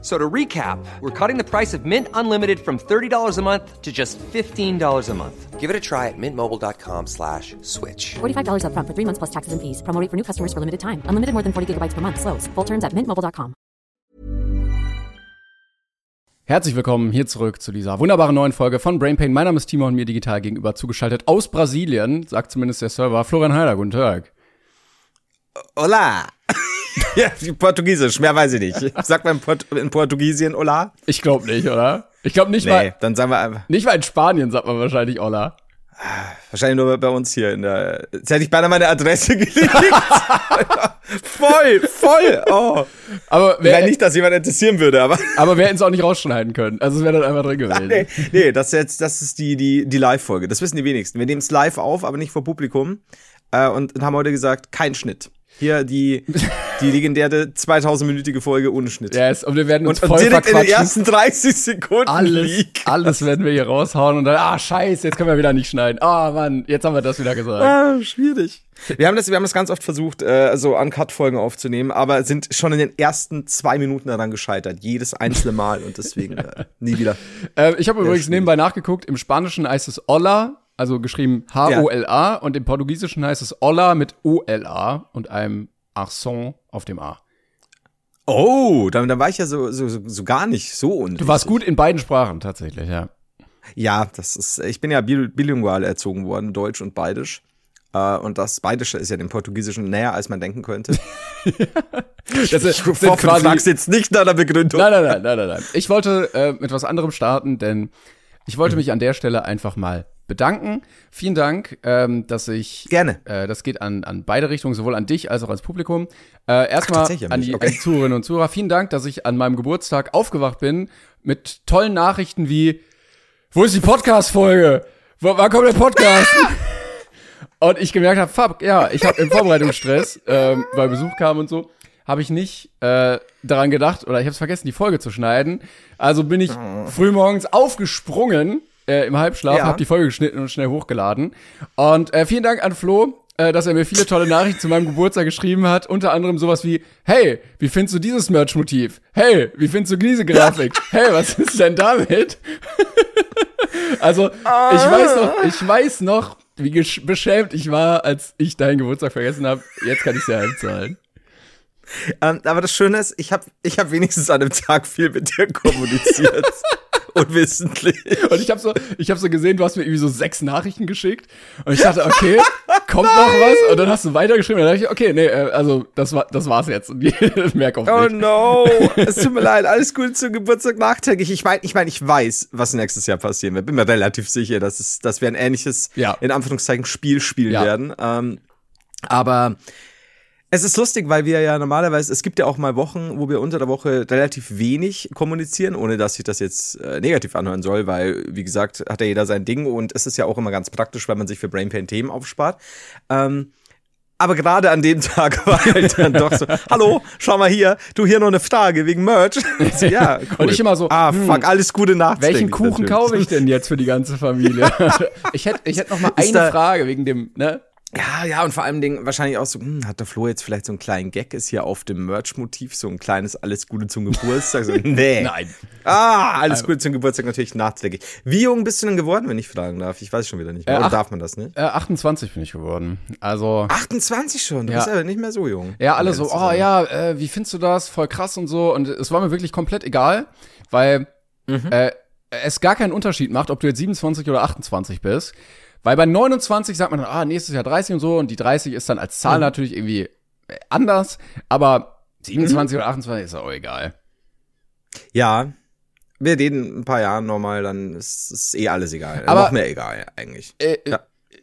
So to recap, we're cutting the price of Mint Unlimited from $30 a month to just $15 a month. Give it a try at mintmobile.com slash switch. $45 upfront for three months plus taxes and fees. Promo rate for new customers for limited time. Unlimited more than 40 gigabytes per month. Slows. Full terms at mintmobile.com. Herzlich willkommen hier zurück zu dieser wunderbaren neuen Folge von Brain Pain. Mein Name ist Timo und mir digital gegenüber zugeschaltet aus Brasilien, sagt zumindest der Server. Florian Heiler, guten Tag. Hola. ja, Portugiesisch, mehr weiß ich nicht. Sagt man in, Port in Portugiesien Hola? Ich glaube nicht, oder? Ich glaube nicht Nee, mal, dann sagen wir einfach, nicht mal in Spanien sagt man wahrscheinlich Hola. wahrscheinlich nur bei uns hier in der, jetzt hätte ich beinahe meine Adresse gelegt. voll, voll, oh. Aber Wäre wer, nicht, dass jemand interessieren würde, aber, aber wir hätten es auch nicht rausschneiden können. Also es wäre dann einfach drin gewesen. nee, nee, das ist jetzt, das ist die, die, die Live-Folge. Das wissen die wenigsten. Wir nehmen es live auf, aber nicht vor Publikum, äh, und haben heute gesagt, kein Schnitt. Hier die, die legendäre 2000-minütige Folge ohne Schnitt. Yes, und wir werden uns und, und voll direkt in den verquatschen. ersten 30 Sekunden alles, Leak. alles werden wir hier raushauen und dann, ah, scheiße, jetzt können wir wieder nicht schneiden. Ah, Mann, jetzt haben wir das wieder gesagt. Ah, schwierig. Wir haben das, wir haben das ganz oft versucht, äh, so Uncut-Folgen aufzunehmen, aber sind schon in den ersten zwei Minuten daran gescheitert. Jedes einzelne Mal und deswegen äh, nie wieder. Äh, ich habe übrigens schwierig. nebenbei nachgeguckt. Im Spanischen heißt es Olla, also geschrieben H-O-L-A, und im Portugiesischen heißt es Olla mit O-L-A und einem Accent auf dem A. Oh, dann, dann war ich ja so, so, so, gar nicht so undicht. Du warst gut in beiden Sprachen tatsächlich, ja. Ja, das ist, ich bin ja bil- bilingual erzogen worden, Deutsch und Beidisch. Äh, und das Beidische ist ja dem Portugiesischen näher, als man denken könnte. Das ist, Ich hoffe, du fragst jetzt nicht nach der Begründung. Nein, nein, nein, nein, nein, nein. Ich wollte äh, mit was anderem starten, denn ich wollte mich an der Stelle einfach mal bedanken. Vielen Dank, ähm, dass ich Gerne. Äh, das geht an, an beide Richtungen, sowohl an dich als auch ans Publikum. Äh, erstmal an an die, okay. Zuhörerinnen und Zuhörer. Vielen Dank, dass ich an meinem Geburtstag aufgewacht bin mit tollen Nachrichten wie Wo ist die Podcast-Folge? Wann kommt der Podcast? und ich gemerkt habe, fuck, ja, ich habe im Vorbereitungsstress, ähm, weil Besuch kam und so, habe ich nicht äh, daran gedacht oder ich habe es vergessen, die Folge zu schneiden. Also bin ich frühmorgens aufgesprungen äh, im Halbschlaf, Ja. habe die Folge geschnitten und schnell hochgeladen. Und äh, vielen Dank an Flo, äh, dass er mir viele tolle Nachrichten zu meinem Geburtstag geschrieben hat. Unter anderem sowas wie, hey, wie findest du dieses Merch-Motiv? Hey, wie findest du diese Grafik? hey, was ist denn damit? also, ich weiß noch, ich weiß noch, wie beschämt ich war, als ich deinen Geburtstag vergessen habe. Jetzt kann ich ja heimzahlen. Ähm, aber das Schöne ist, ich habe ich hab wenigstens an dem Tag viel mit dir kommuniziert. Unwissentlich. Und ich habe so, ich habe so gesehen, du hast mir irgendwie so sechs Nachrichten geschickt und ich dachte, okay, kommt noch was? Und dann hast du weitergeschrieben. Und dann dachte ich, okay, nee, äh, also das war, das war's jetzt. Und merk auf Oh dich. no, es tut mir leid, alles Gute zum Geburtstag nachträglich. Ich meine, ich meine, ich weiß, was nächstes Jahr passieren wird. Bin mir relativ sicher, dass es, dass wir ein ähnliches, Ja. in Anführungszeichen, Spiel spielen Ja. werden. Ähm, aber es ist lustig, weil wir ja normalerweise, es gibt ja auch mal Wochen, wo wir unter der Woche relativ wenig kommunizieren, ohne dass sich das jetzt äh, negativ anhören soll, weil, wie gesagt, hat ja jeder sein Ding und es ist ja auch immer ganz praktisch, weil man sich für Brainpain Themen aufspart. Ähm, aber gerade an dem Tag war halt dann doch so, hallo, schau mal hier, du hier noch eine Frage wegen Merch. So, ja, cool. Und ich immer so, ah, hm, fuck, alles Gute Nacht. Welchen Kuchen kaufe ich denn jetzt für die ganze Familie? ich hätte ich hätte noch mal Ist eine Frage wegen dem, ne? Ja, ja, und vor allem Dingen wahrscheinlich auch so, hm, hat der Flo jetzt vielleicht so einen kleinen Gag, ist hier auf dem Merch-Motiv so ein kleines Alles Gute zum Geburtstag? So, nee. Nein. Ah, alles Gute zum Geburtstag natürlich nachträglich. Wie jung bist du denn geworden, wenn ich fragen darf? Ich weiß schon wieder nicht mehr. Äh, Oder darf man das, ne? Äh, 28 bin ich geworden. Also 28 schon, du Ja. bist aber nicht mehr so jung. Ja, alle so, oh ja, äh, wie findest du das? Voll krass und so. Und es war mir wirklich komplett egal, weil Mhm. äh, es gar keinen Unterschied macht, ob du jetzt 27 oder 28 bist. Weil bei 29 sagt man dann, ah, nächstes Jahr 30 und so. Und die 30 ist dann als Zahl Mhm. natürlich irgendwie äh, anders. Aber 27 oder 28 ist auch egal. Ja. Wir reden in ein paar Jahren nochmal, dann ist, ist eh alles egal. Aber- Noch mehr egal, eigentlich. Äh, Ja.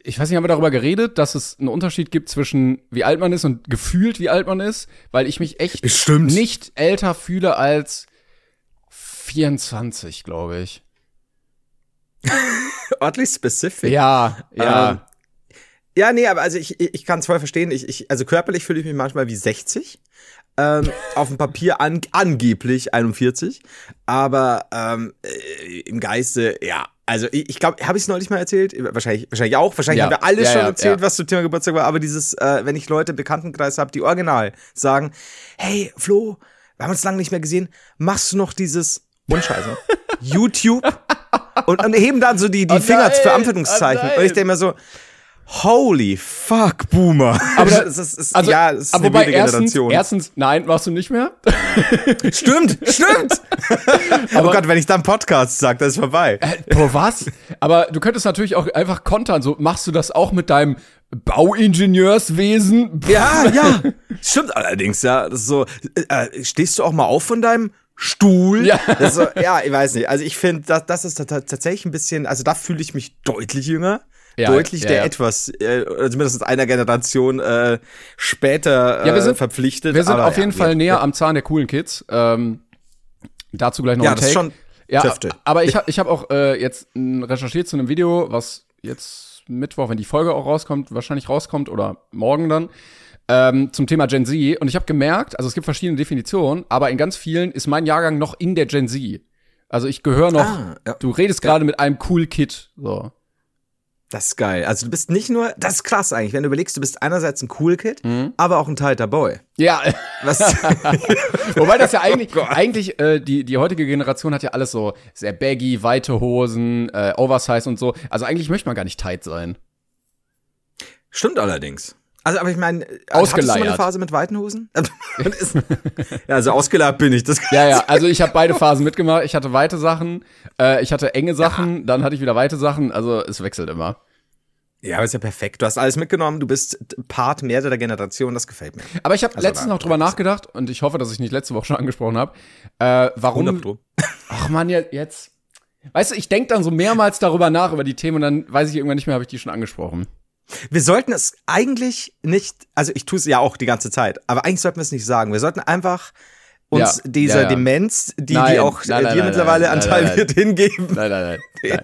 Ich weiß nicht, haben wir darüber geredet, dass es einen Unterschied gibt zwischen wie alt man ist und gefühlt wie alt man ist, weil ich mich echt Bestimmt. nicht älter fühle als 24, glaube ich. Oddly specific. Ja, ja. Ähm, ja, nee, aber also ich, ich, kann es voll verstehen. Ich, ich, also körperlich fühle ich mich manchmal wie 60. Ähm, auf dem Papier an, angeblich 41, aber ähm, äh, im Geiste, ja. Also ich, ich glaube, habe ich es neulich mal erzählt? Wahrscheinlich, wahrscheinlich auch. Wahrscheinlich Ja. haben wir alle Ja, schon ja, erzählt, was zum Thema Geburtstag war. Aber dieses, äh, wenn ich Leute im Bekanntenkreis habe, die original sagen, hey Flo, wir haben uns lange nicht mehr gesehen, machst du noch dieses Unscheiße YouTube und, und heben dann so die, die Oh Finger nein, für Anführungszeichen. oh und ich denke mir so, holy fuck, Boomer. Aber da- das ist, ist, Also, ja, das ist aber eine wobei erstens, Generation. erstens, nein, machst du nicht mehr. Stimmt, stimmt. oh Gott, wenn ich dann Podcast sage, das ist vorbei. Boah, was? Aber du könntest natürlich auch einfach kontern. So, machst du das auch mit deinem Bauingenieurswesen? Ja, ja. Stimmt allerdings, ja. Das ist so, äh, stehst du auch mal auf von deinem Stuhl? Ja. Das ist so, ja, ich weiß nicht. Also ich finde, das, das ist ta- ta- tatsächlich ein bisschen, also da fühle ich mich deutlich jünger. Ja, deutlich ja, der ja. etwas, äh, zumindest einer Generation äh, später äh, Ja, wir sind- verpflichtet. Wir sind auf jeden Fall näher am Zahn der coolen Kids. Ähm, dazu gleich noch Ja, ein das ist Take. schon ja, Töfte. aber ich habe ich hab auch äh, jetzt recherchiert zu einem Video, was jetzt Mittwoch, wenn die Folge auch rauskommt, wahrscheinlich rauskommt oder morgen dann, ähm, zum Thema Gen Z. Und ich habe gemerkt, also es gibt verschiedene Definitionen, aber in ganz vielen ist mein Jahrgang noch in der Gen Z. Also ich gehöre noch, Ah, ja. du redest gerade mit einem cool Kid. So. Das ist geil. Also du bist nicht nur, das ist krass eigentlich, wenn du überlegst, du bist einerseits ein Cool Kid, Mhm. aber auch ein tighter Boy. Ja, Was? Wobei das ja eigentlich, Oh eigentlich äh, die, die heutige Generation hat ja alles so sehr baggy, weite Hosen, äh, Oversize und so. Also eigentlich möchte man gar nicht tight sein. Stimmt allerdings. Also, aber ich meine, hattest du mal Ausgeleiert. eine Phase mit weiten Hosen? ja, also ausgeleiert bin ich. Das Ja, ja, also ich habe beide Phasen mitgemacht. Ich hatte weite Sachen, äh, ich hatte enge Sachen, dann hatte ich wieder weite Sachen. Also es wechselt immer. Ja, aber ist ja perfekt. Du hast alles mitgenommen. Du bist Part mehr der Generation. Das gefällt mir. Aber ich habe Also letztens noch drüber nachgedacht und ich hoffe, dass ich nicht letzte Woche schon angesprochen habe. Äh, warum? Ach man, ja, jetzt. Weißt du, ich denk dann so mehrmals darüber nach über die Themen und dann weiß ich irgendwann nicht mehr, habe ich die schon angesprochen. Wir sollten es eigentlich nicht, also ich tue es ja auch die ganze Zeit, aber eigentlich sollten wir es nicht sagen. Wir sollten einfach uns Ja, dieser ja, ja. Demenz, die, Nein, die auch nein, äh, nein, dir mittlerweile Anteil wird, hingeben. Nein, nein, nein.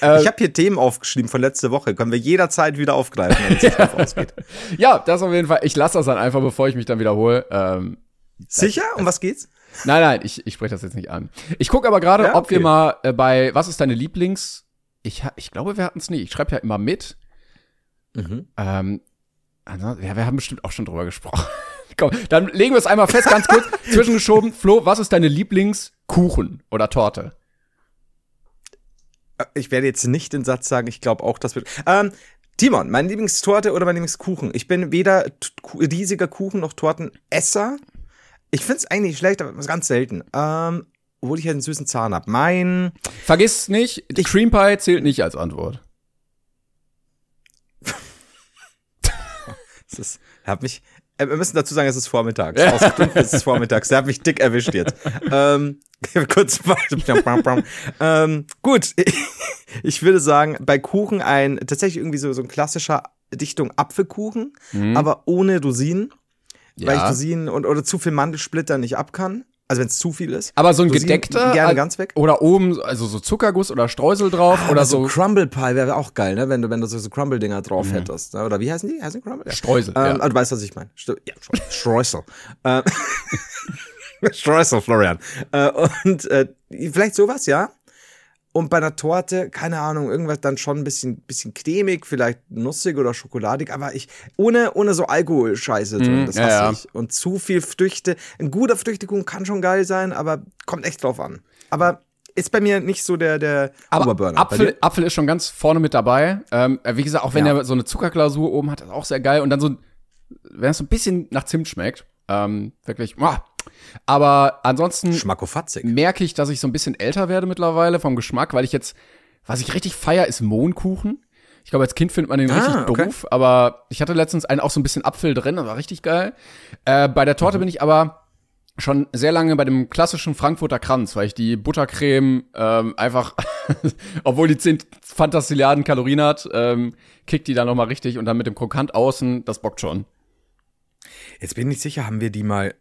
ich habe hier Themen aufgeschrieben von letzter Woche. Können wir jederzeit wieder aufgreifen, wenn es drauf ausgeht. Ja, das auf jeden Fall. Ich lasse das dann einfach, bevor ich mich dann wiederhole. Ähm, Sicher? Um was geht's? nein, nein, ich, ich spreche das jetzt nicht an. Ich gucke aber gerade, Ja, ob wir okay. mal äh, bei Was ist deine Lieblings... Ich, ich glaube, wir hatten es nie. Ich schreibe ja immer mit. Mhm. Ähm, ansonsten- ja, wir haben bestimmt auch schon drüber gesprochen. Komm, dann legen wir es einmal fest, ganz kurz, zwischengeschoben. Flo, was ist deine Lieblingskuchen oder Torte? Ich werde jetzt nicht den Satz sagen, ich glaube auch, das wird. Ähm, Timon, meine Lieblingstorte oder mein Lieblingskuchen? Ich bin weder riesiger Kuchen noch Tortenesser. Ich find's eigentlich schlecht, aber ganz selten. Ähm, obwohl ich ja einen süßen Zahn hab. Mein. Vergiss nicht, Cream Pie zählt nicht als Antwort. Das ist, er hat mich. äh, Wir müssen dazu sagen, es ist vormittags. Ausgedrückt, es ist vormittags. Der hat mich dick erwischt jetzt. ähm, kurz ähm, gut, ich würde sagen, bei Kuchen ein tatsächlich irgendwie so, so ein klassischer Dichtung Apfelkuchen, aber ohne Rosinen, weil ich Ja. Rosinen und oder zu viel Mandelsplitter nicht ab kann. Also wenn es zu viel ist. Aber so ein gedeckter gerne äh, ganz weg. oder oben also so Zuckerguss oder Streusel drauf oder Aber so Crumble Pie wäre auch geil, ne? Wenn du, wenn du so, so Crumble-Dinger drauf hättest. Ne? Oder wie heißen die? Heißen Crumble? Ja. Mhm. Streusel, Ähm, ja. aber du weißt, was ich meine. Ja, Stre- Streusel. Ähm, Streusel, Florian. Äh, und äh, vielleicht sowas, ja. Und bei einer Torte, keine Ahnung, irgendwas dann schon ein bisschen, bisschen cremig, vielleicht nussig oder schokoladig, aber ich, ohne, ohne so Alkoholscheiße drin, Mm, das hasse ja. ich. Und zu viel Früchte. Ein guter Früchtekuchen kann schon geil sein, aber kommt echt drauf an. Aber ist bei mir nicht so der, der aber Oberburner. Apfel? Apfel ist schon ganz vorne mit dabei. Ähm, wie gesagt, auch wenn Ja. er so eine Zuckerglasur oben hat, ist auch sehr geil. Und dann so, wenn es so ein bisschen nach Zimt schmeckt, ähm, wirklich, muah. Aber ansonsten merke ich, dass ich so ein bisschen älter werde mittlerweile vom Geschmack, weil ich jetzt, was ich richtig feier, ist Mohnkuchen. Ich glaube, als Kind findet man den Ah, richtig okay. doof, aber ich hatte letztens einen auch so ein bisschen Apfel drin, das war richtig geil. Äh, bei der Torte bin ich aber schon sehr lange bei dem klassischen Frankfurter Kranz, weil ich die Buttercreme ähm, einfach, obwohl die 10 Fantastilliarden Kalorien hat, ähm, kickt die dann noch mal richtig und dann mit dem Krokant außen, das bockt schon. Jetzt bin ich nicht sicher, haben wir die mal.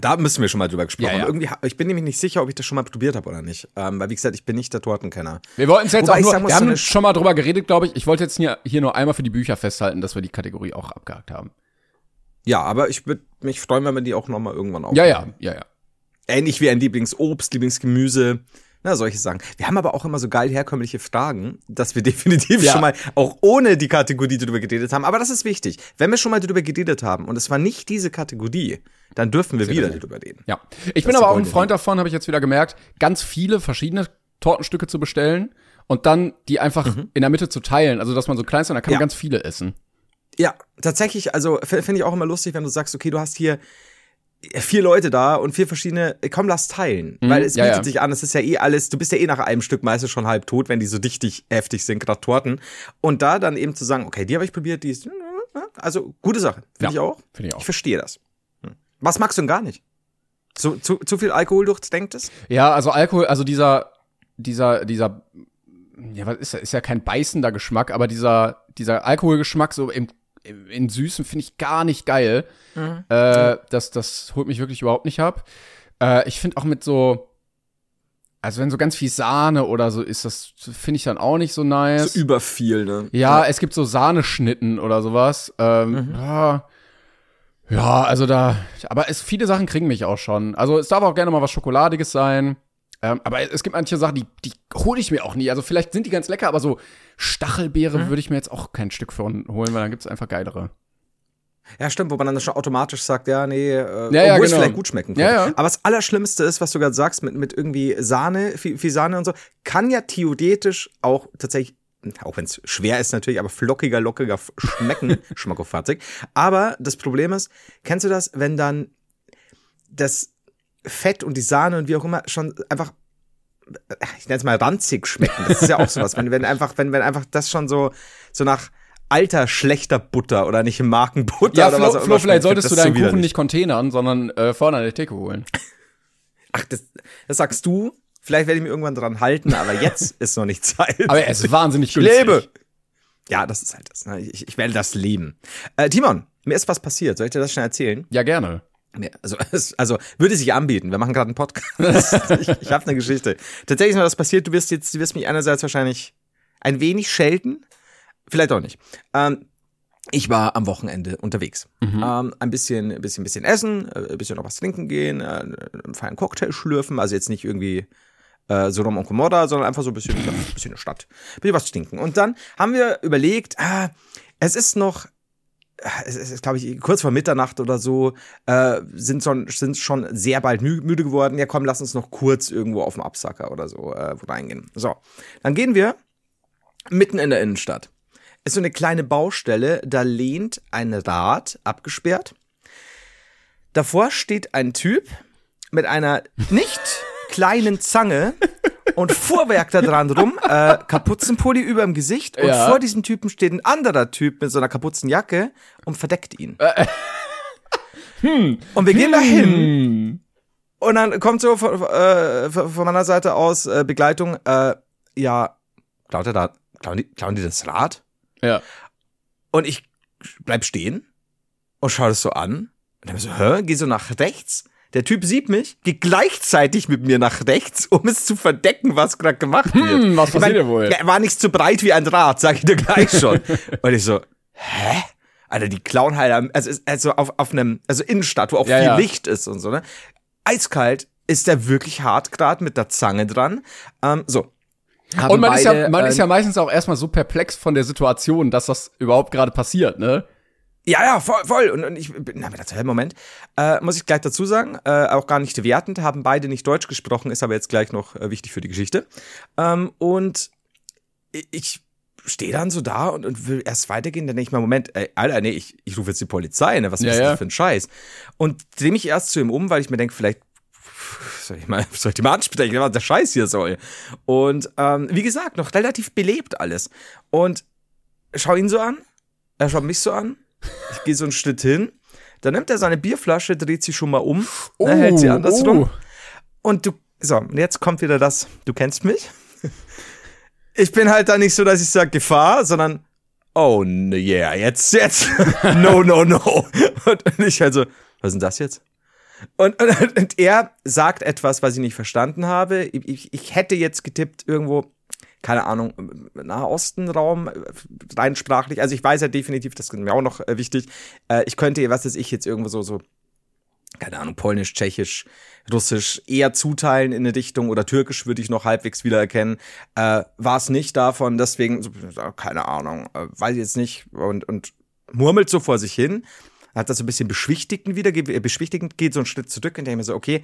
Da müssen wir schon mal drüber gesprochen. Ja, ja. haben. Irgendwie, ich bin nämlich nicht sicher, ob ich das schon mal probiert habe oder nicht. Ähm, weil, wie gesagt, ich bin nicht der Tortenkenner. Wir wollten es jetzt Wobei auch nur, sagen wir so haben eine- schon mal drüber geredet, glaube ich. Ich wollte jetzt hier, hier nur einmal für die Bücher festhalten, dass wir die Kategorie auch abgehakt haben. Ja, aber ich würde mich freuen, wenn wir die auch nochmal irgendwann auf. Ja, ja, ja, ja. Ähnlich wie ein Lieblingsobst, Lieblingsgemüse. Na, solche Sachen. Wir haben aber auch immer so geil herkömmliche Fragen, dass wir definitiv Ja. schon mal, auch ohne die Kategorie drüber geredet haben. Aber das ist wichtig. Wenn wir schon mal drüber geredet haben und es war nicht diese Kategorie, dann dürfen wir wieder drüber reden. Ja. Ich bin ist aber auch ein Freund davon, habe ich jetzt wieder gemerkt, ganz viele verschiedene Tortenstücke zu bestellen und dann die einfach in der Mitte zu teilen. Also, dass man so klein ist und dann kann Mhm. Ja. man ganz viele essen. Ja, tatsächlich, also finde ich auch immer lustig, wenn du sagst, okay, du hast hier vier Leute da und vier verschiedene, komm, lass teilen. Weil es ja, bietet ja. sich an, es ist ja eh alles, du bist ja eh nach einem Stück meistens schon halb tot, wenn die so dichtig heftig sind, gerade Torten. Und da dann eben zu sagen, okay, die habe ich probiert, die ist, also gute Sache, finde Ja, ich auch. finde ich auch. Ich verstehe das. Hm. Was magst du denn gar nicht? Zu, zu, zu viel Alkohol durchdenkt es? Ja, also Alkohol, also dieser, dieser, dieser, ja, was ist, ist ja kein beißender Geschmack, aber dieser, dieser Alkoholgeschmack so im in Süßen finde ich gar nicht geil. Äh, das, das holt mich wirklich überhaupt nicht ab. Äh, ich finde auch mit so, also wenn so ganz viel Sahne oder so ist, das finde ich dann auch nicht so nice. So über viel, ne? Ja, es gibt so Sahneschnitten oder sowas. Ähm, ja, ja, also da, aber es, viele Sachen kriegen mich auch schon. Also es darf auch gerne mal was Schokoladiges sein. Ähm, aber es gibt manche Sachen, die, die hole ich mir auch nie. Also vielleicht sind die ganz lecker, aber so Stachelbeere würde ich mir jetzt auch kein Stück von holen, weil dann gibt's einfach geilere. Ja, stimmt, wo man dann schon automatisch sagt, ja, nee, äh, Ja, ja, obwohl es genau. vielleicht gut schmecken könnte. Ja, ja. Aber das Allerschlimmste ist, was du gerade sagst, mit, mit irgendwie Sahne, viel, viel Sahne und so, kann ja theoretisch auch tatsächlich, auch wenn es schwer ist natürlich, aber flockiger, lockiger schmecken, schmackofatzig. Aber das Problem ist, kennst du das, wenn dann das Fett und die Sahne und wie auch immer schon einfach ich nenne es mal ranzig schmecken. Das ist ja auch sowas. Wenn, wenn einfach, wenn, wenn einfach das schon so, so nach alter, schlechter Butter oder nicht Markenbutter Ja, oder Flo, was auch Flo vielleicht solltest du deinen Kuchen widerlich. nicht containern, sondern äh, vorne an der Theke holen. Ach, das, das sagst du. Vielleicht werde ich mir irgendwann dran halten, aber jetzt ist noch nicht Zeit. Aber er ist wahnsinnig ich günstig. lebe. Ja, das ist halt das. Ne? Ich, ich werde das leben. Äh, Timon, mir ist was passiert. Soll ich dir das schnell erzählen? Ja, gerne. Nee, also, also würde sich anbieten. Wir machen gerade einen Podcast. ich ich habe eine Geschichte. Tatsächlich ist mir das passiert. Du wirst jetzt, du wirst mich einerseits wahrscheinlich ein wenig schelten, vielleicht auch nicht. Ähm, ich war am Wochenende unterwegs. Ähm, ein bisschen, ein bisschen, ein bisschen essen, äh, ein bisschen noch was trinken gehen, äh, einen feinen Cocktail schlürfen. Also jetzt nicht irgendwie äh, so Rom und Gomorra, sondern einfach so ein bisschen, ein bisschen in der Stadt, ein bisschen was trinken. Und dann haben wir überlegt, ah, es ist noch es ist, glaube ich, kurz vor Mitternacht oder so, äh, sind, schon, sind schon sehr bald mü müde geworden. Ja, komm, lass uns noch kurz irgendwo auf dem Absacker oder so äh, reingehen. So, dann gehen wir mitten in der Innenstadt. Ist so eine kleine Baustelle, da lehnt ein Rad abgesperrt. Davor steht ein Typ mit einer nicht kleinen Zange und Fuhrwerk da dran rum, äh, Kapuzenpulli über dem Gesicht und Ja. vor diesem Typen steht ein anderer Typ mit so einer Kapuzenjacke und verdeckt ihn. Und wir gehen da hin und dann kommt so von, äh, von meiner Seite aus äh, Begleitung, äh, ja, klaut er da, klauen die, klauen die das Rad? Ja. Und ich bleib stehen und schaue das so an. Und dann so, hä? Geh so nach rechts. Der Typ sieht mich, geht gleichzeitig mit mir nach rechts, um es zu verdecken, was gerade gemacht wird. Hm, was Ich mein, passiert wohl? Er war nicht so breit wie ein Draht, sag ich dir gleich schon. und ich so, hä? Alter, die klauen halt, also, also auf, auf einem, also Innenstadt, wo auch Ja, viel ja. Licht ist und so, ne? Eiskalt ist der wirklich hart grad mit der Zange dran. Ähm, so. Und man, ist ja, beide, man ist ähm, ja meistens auch erstmal so perplex von der Situation, dass das überhaupt gerade passiert, ne? Ja, ja, voll, voll. Und, und ich bin, na, hey, Moment, äh, muss ich gleich dazu sagen, äh, auch gar nicht wertend, haben beide nicht Deutsch gesprochen, ist aber jetzt gleich noch äh, wichtig für die Geschichte. Ähm, und ich- stehe dann so da und, und will erst weitergehen, dann denke ich mir, Moment, ey, Alter, nee, ich, ich rufe jetzt die Polizei, ne, was Ja, ist ja. das für ein Scheiß? Und drehe mich erst zu ihm um, weil ich mir denke, vielleicht soll ich mal, soll ich die mal ansprechen, was der Scheiß hier soll. Und ähm, wie gesagt, noch relativ belebt alles. Und schau ihn so an, er schaut mich so an, ich gehe so einen Schritt hin, dann nimmt er seine Bierflasche, dreht sie schon mal um, Oh, ne, hält sie andersrum. oh. Und du, so, und jetzt kommt wieder das, du kennst mich. Ich bin halt da nicht so, dass ich sage Gefahr, sondern oh ne, yeah, jetzt, jetzt, no, no, no. Und, und ich halt so, was ist denn das jetzt? Und, und, und er sagt etwas, was ich nicht verstanden habe. Ich, ich, ich hätte jetzt getippt irgendwo, keine Ahnung, Nahostenraum, äh, rein sprachlich. Also ich weiß ja definitiv, das ist mir auch noch äh, wichtig. Äh, ich könnte, was weiß ich, jetzt irgendwo so, so, keine Ahnung, Polnisch, Tschechisch, Russisch eher zuteilen in eine Dichtung oder Türkisch würde ich noch halbwegs wiedererkennen. War es nicht davon, deswegen, keine Ahnung, weiß ich jetzt nicht und, und murmelt so vor sich hin. Hat das so ein bisschen beschwichtigend wieder, beschwichtigend geht so einen Schritt zurück denke mir so, okay,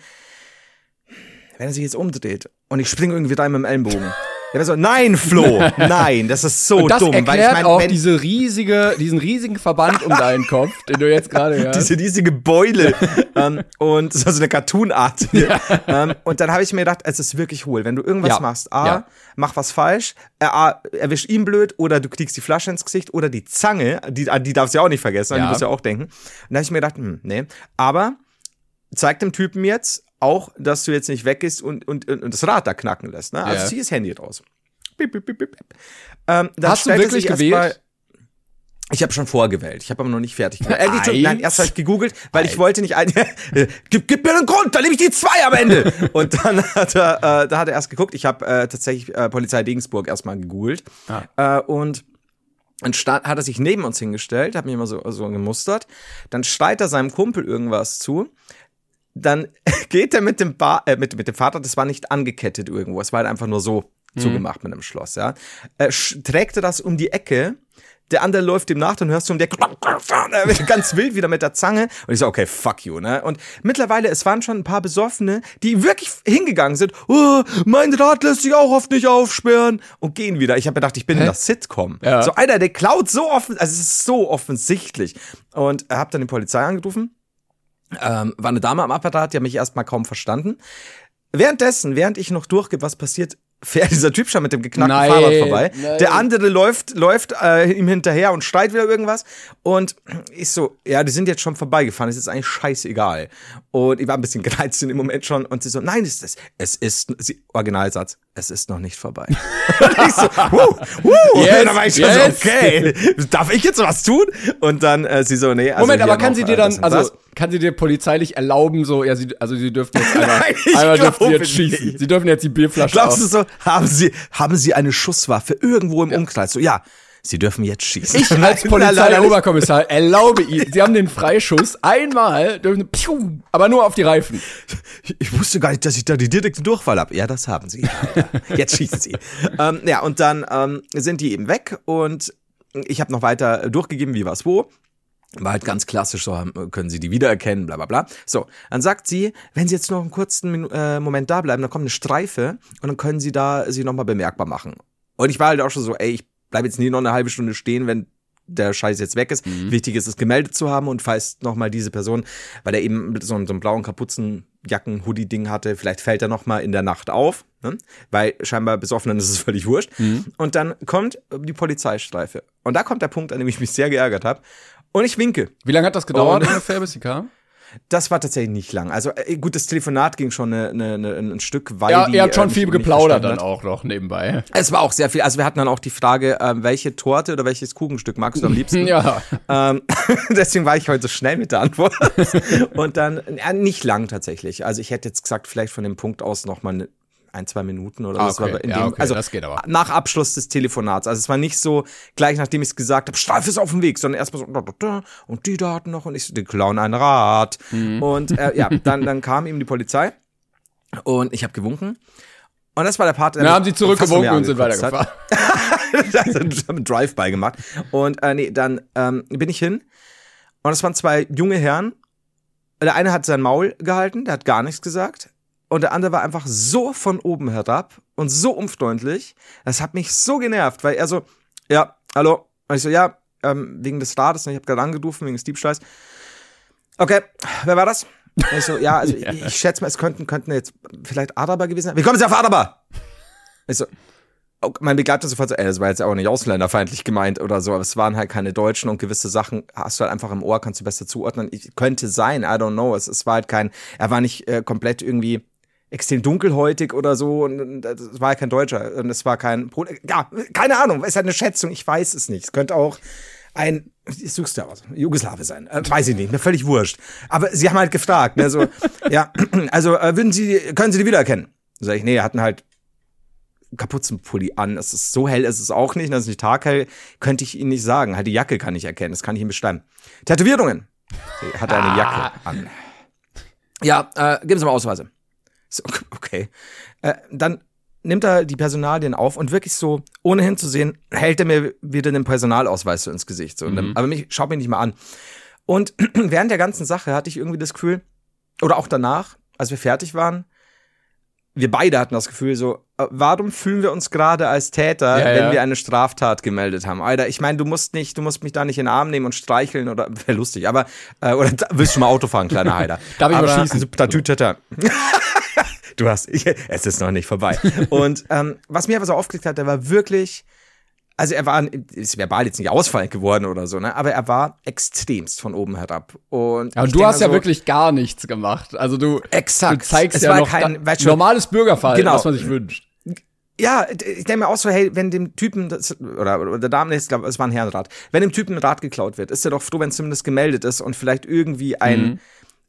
wenn er sich jetzt umdreht und ich springe irgendwie da mit dem Ellenbogen. Wäre so, nein, Flo, nein, das ist so Und das dumm. erklärt weil ich mein, auch diese riesige, diesen riesigen Verband um deinen Kopf, den du jetzt gerade hörst. diese riesige Beule ähm, und so eine Cartoonart. ähm, und dann habe ich mir gedacht, es ist wirklich hohl. Wenn du irgendwas Ja. machst, A, Ja. mach was falsch, äh, A, erwisch ihn blöd oder du kriegst die Flasche ins Gesicht oder die Zange, die, an die darfst du ja auch nicht vergessen, an Ja. die musst du ja auch denken. Und da habe ich mir gedacht, hm, nee. Aber zeig dem Typen jetzt auch, dass du jetzt nicht weggehst und, und, und, das Rad da knacken lässt. Ne? Also Ja. zieh das Handy raus. Piep, piep, piep. Ähm, Hast du wirklich gewählt? ich habe schon vorgewählt. Ich habe aber noch nicht fertig gemacht. Äh, Eins? nein, erst habe ich gegoogelt, weil ich wollte nicht ein. gib, gib mir einen Grund, dann nehme ich die zwei am Ende. Und dann hat er, äh, da hat er erst geguckt. Ich habe äh, tatsächlich äh, Polizei Regensburg erstmal gegoogelt. Äh, und dann stand, hat er sich neben uns hingestellt, hat mich immer so, so gemustert. Dann schreit er seinem Kumpel irgendwas zu. Dann geht er mit dem, ba äh, mit, mit dem Vater, das war nicht angekettet irgendwo, es war halt einfach nur so zugemacht mit einem Schloss, ja. Äh, sch- trägt er das um die Ecke, der andere läuft ihm nach, dann hörst du um äh, ganz wild wieder mit der Zange. Und ich so, okay, fuck you, ne? Und mittlerweile, es waren schon ein paar Besoffene, die wirklich hingegangen sind, oh, mein Rad lässt sich auch oft nicht aufsperren und gehen wieder. Ich habe gedacht, ich bin in der Sitcom. Ja. So einer, der klaut so offen, also es ist so offensichtlich. Und er hat dann die Polizei angerufen. Ähm, war eine Dame am Apparat, die hat mich erstmal kaum verstanden. Währenddessen, während ich noch durchgebe, was passiert, fährt dieser Typ schon mit dem geknackten Nein, Fahrrad vorbei. nein. Der andere läuft, läuft äh, ihm hinterher und schreit wieder irgendwas. Und ich so, ja, die sind jetzt schon vorbeigefahren, es ist eigentlich scheißegal. Und ich war ein bisschen gereizt in dem Moment schon. Und sie so, nein, ist es, es ist, sie, Originalsatz, es ist noch nicht vorbei. so, wuh, wuh. Yes, da war ich schon yes. so, okay, darf ich jetzt was tun? Und dann äh, sie so, nee, also Moment, aber kann sie dir dann, also kann sie dir polizeilich erlauben, so, ja, sie, also sie dürfen jetzt einmal, Nein, einmal dürfen sie jetzt schießen. nicht. Sie dürfen jetzt die Bierflasche Glaubst du auf. so, haben Sie, haben Sie eine Schusswaffe irgendwo im Umkreis? So, ja, Sie dürfen jetzt schießen. Ich als. Polizeioberkommissar erlaube Ihnen, Sie haben den Freischuss einmal, dürfen, piu, aber nur auf die Reifen. Ich wusste gar nicht, dass ich da die direkte Durchfall habe. Ja, das haben Sie. Jetzt schießen Sie. ähm, ja, und dann ähm, sind die eben weg und ich habe noch weiter durchgegeben, wie was wo. War halt ganz klassisch, so haben- können Sie die wiedererkennen, bla bla bla. So, dann sagt sie, wenn Sie jetzt noch einen kurzen Minu äh, Moment da bleiben, dann kommt eine Streife und dann können Sie da sie nochmal bemerkbar machen. Und ich war halt auch schon so, ey, ich bleib jetzt nie noch eine halbe Stunde stehen, wenn der Scheiß jetzt weg ist. Wichtig ist es, gemeldet zu haben und falls nochmal diese Person, weil er eben so, einen- so einen blauen Kapuzenjacken-Hoodie-Ding hatte, vielleicht fällt er nochmal in der Nacht auf, ne? weil scheinbar Besoffenen ist es völlig wurscht. Und dann kommt die Polizeistreife. Und da kommt der Punkt, an dem ich mich sehr geärgert habe. Und ich winke. Wie lange hat das gedauert Und- ungefähr, bis sie kam? Das war tatsächlich nicht lang. Also äh, gut, das Telefonat ging schon eine, eine, eine, ein Stück, weil Ja, ihr habt äh, schon mich- viel geplaudert dann auch noch nebenbei. Es war auch sehr viel. Also wir hatten dann auch die Frage, ähm, welche Torte oder welches Kuchenstück magst du am liebsten? Ja. Ähm, deswegen war ich heute so schnell mit der Antwort. Und dann, ja, nicht lang tatsächlich. Also ich hätte jetzt gesagt, vielleicht von dem Punkt aus noch mal ne- ein, zwei Minuten oder Ah, so. okay. Ja, okay, also das geht aber. nach Abschluss des Telefonats. Also es war nicht so gleich, nachdem ich es gesagt habe, Streife ist auf dem Weg, sondern erstmal so da, da, da, und die Daten noch und ich so, die klauen ein Rad. Mhm. Und äh, ja, dann, dann kam ihm die Polizei und ich habe gewunken. Und das war der Part, der Dann mich haben sie zurückgewunken und sind weitergefahren. also, haben einen Drive-by gemacht. Und äh, nee, dann ähm, bin ich hin. Und es waren zwei junge Herren. Der eine hat sein Maul gehalten, der hat gar nichts gesagt. Und der andere war einfach so von oben herab und so unfreundlich. Das hat mich so genervt, weil er so, ja, hallo. Und ich so, ja, ähm, wegen des Rades, ne, ich habe gerade angerufen, wegen des Diebstahls. Okay, wer war das? Und ich so, ja, also Ich, ich schätze mal, es könnten, könnten jetzt vielleicht Araber gewesen sein. Wie kommen Sie auf Araber? Ich so, Oh, mein Begleiter sofort so, ey, das war jetzt auch nicht ausländerfeindlich gemeint oder so, aber es waren halt keine Deutschen und gewisse Sachen hast du halt einfach im Ohr, kannst du besser zuordnen. Ich, könnte sein, I don't know. Es, es war halt kein, er war nicht äh, komplett irgendwie extrem dunkelhäutig oder so und, es war halt kein Deutscher und es war kein, Pol- ja, keine Ahnung, es ist halt eine Schätzung, ich weiß es nicht. Es könnte auch ein, ich such's ja aus, Jugoslawe sein, äh, weiß ich nicht, mir völlig wurscht. Aber sie haben halt gefragt, ne, so, ja, also äh, würden Sie, können Sie die wiedererkennen? Sag ich, nee, hatten halt Kapuzenpulli an. Es ist so hell, ist es auch nicht. Das ist nicht taghell, könnte ich Ihnen nicht sagen. Halt die Jacke kann ich erkennen, das kann ich ihm bestimmen. Tätowierungen. Sie hat eine Jacke an. Ja, äh, geben Sie mal Ausweise. So, okay. Äh, dann nimmt er die Personalien auf und wirklich so, ohne hinzusehen, hält er mir wieder den Personalausweis so ins Gesicht. So. Dann, aber mich, schaut mich nicht mal an. Und während der ganzen Sache hatte ich irgendwie das Gefühl, oder auch danach, als wir fertig waren, wir beide hatten das Gefühl so, äh, warum fühlen wir uns gerade als Täter, Ja, wenn ja. wir eine Straftat gemeldet haben? Alter, ich meine, du musst nicht, du musst mich da nicht in den Arm nehmen und streicheln oder wäre lustig, aber äh, oder da- willst du mal Auto fahren, kleiner Heider? Darf ich mal aber, schießen? Also, Tatütata. Du hast, es ist noch nicht vorbei. Und ähm, was mir aber so aufgelegt hat, der war wirklich, also er war, ist verbal jetzt nicht ausfallend geworden oder so, ne? Aber er war extremst von oben herab. Und, Ja, und du hast ja so, wirklich gar nichts gemacht. Also du, Exakt. du zeigst Es ja noch kein- da, normales Bürgerverhalten, Genau. was man sich wünscht. Ja, ich denke mir auch so, hey, wenn dem Typen, das, oder, oder der Dame, ich glaube, es war ein Herrenrad, wenn dem Typen ein Rad geklaut wird, ist er doch froh, wenn es zumindest gemeldet ist und vielleicht irgendwie ein,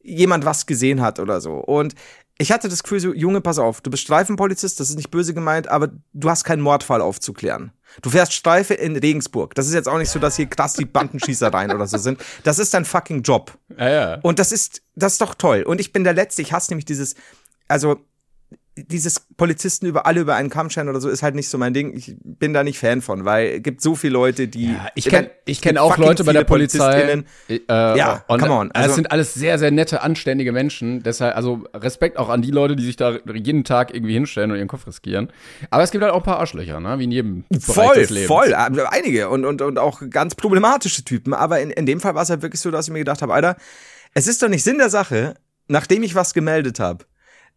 jemand was gesehen hat oder so. Und ich hatte das Gefühl so, Junge, pass auf, du bist Streifenpolizist, das ist nicht böse gemeint, aber du hast keinen Mordfall aufzuklären. Du fährst Streife in Regensburg. Das ist jetzt auch nicht so, dass hier krass die Bandenschießereien oder so sind. Das ist dein fucking Job. Ja, ja. Und das ist, das ist doch toll. Und ich bin der Letzte, ich hasse nämlich dieses, also dieses Polizisten über alle über einen Kamm scheren oder so ist halt nicht so mein Ding. Ich bin da nicht Fan von, weil es gibt so viele Leute, die. Ja, ich kenne ich kenn auch Leute bei der Polizei. PolizistInnen. Äh, Ja, und come on, das also- sind alles sehr, sehr nette, anständige Menschen. Deshalb, also Respekt auch an die Leute, die sich da jeden Tag irgendwie hinstellen und ihren Kopf riskieren. Aber es gibt halt auch ein paar Arschlöcher, ne? Wie in jedem Bereich Voll, des Lebens. voll. Also Einige und, und, und auch ganz problematische Typen. Aber in, in dem Fall war es halt wirklich so, dass ich mir gedacht habe, Alter, es ist doch nicht Sinn der Sache, nachdem ich was gemeldet habe,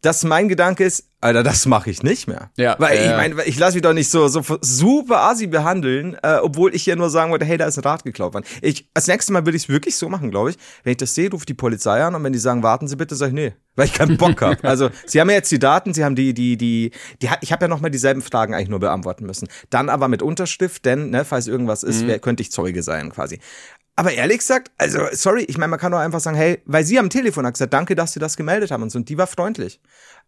dass mein Gedanke ist, Alter, das mache ich nicht mehr. Ja, Weil ja, ich meine, ich lasse mich doch nicht so, so super assi behandeln, äh, obwohl ich hier nur sagen wollte, hey, da ist ein Rad geklaut worden. Ich, als nächstes Mal würde ich es wirklich so machen, glaube ich. Wenn ich das sehe, rufe die Polizei an und wenn die sagen, warten Sie bitte, sage ich, nee, weil ich keinen Bock habe. Also, Sie haben ja jetzt die Daten, Sie haben die, die, die, die ich habe ja nochmal dieselben Fragen eigentlich nur beantworten müssen. Dann aber mit Unterschrift, denn, ne, falls irgendwas ist, Mhm. wer, könnte ich Zeuge sein, quasi. Aber ehrlich gesagt, also sorry, ich meine, man kann doch einfach sagen, hey, weil sie am Telefon hat gesagt, danke, dass sie das gemeldet haben und so. Und die war freundlich.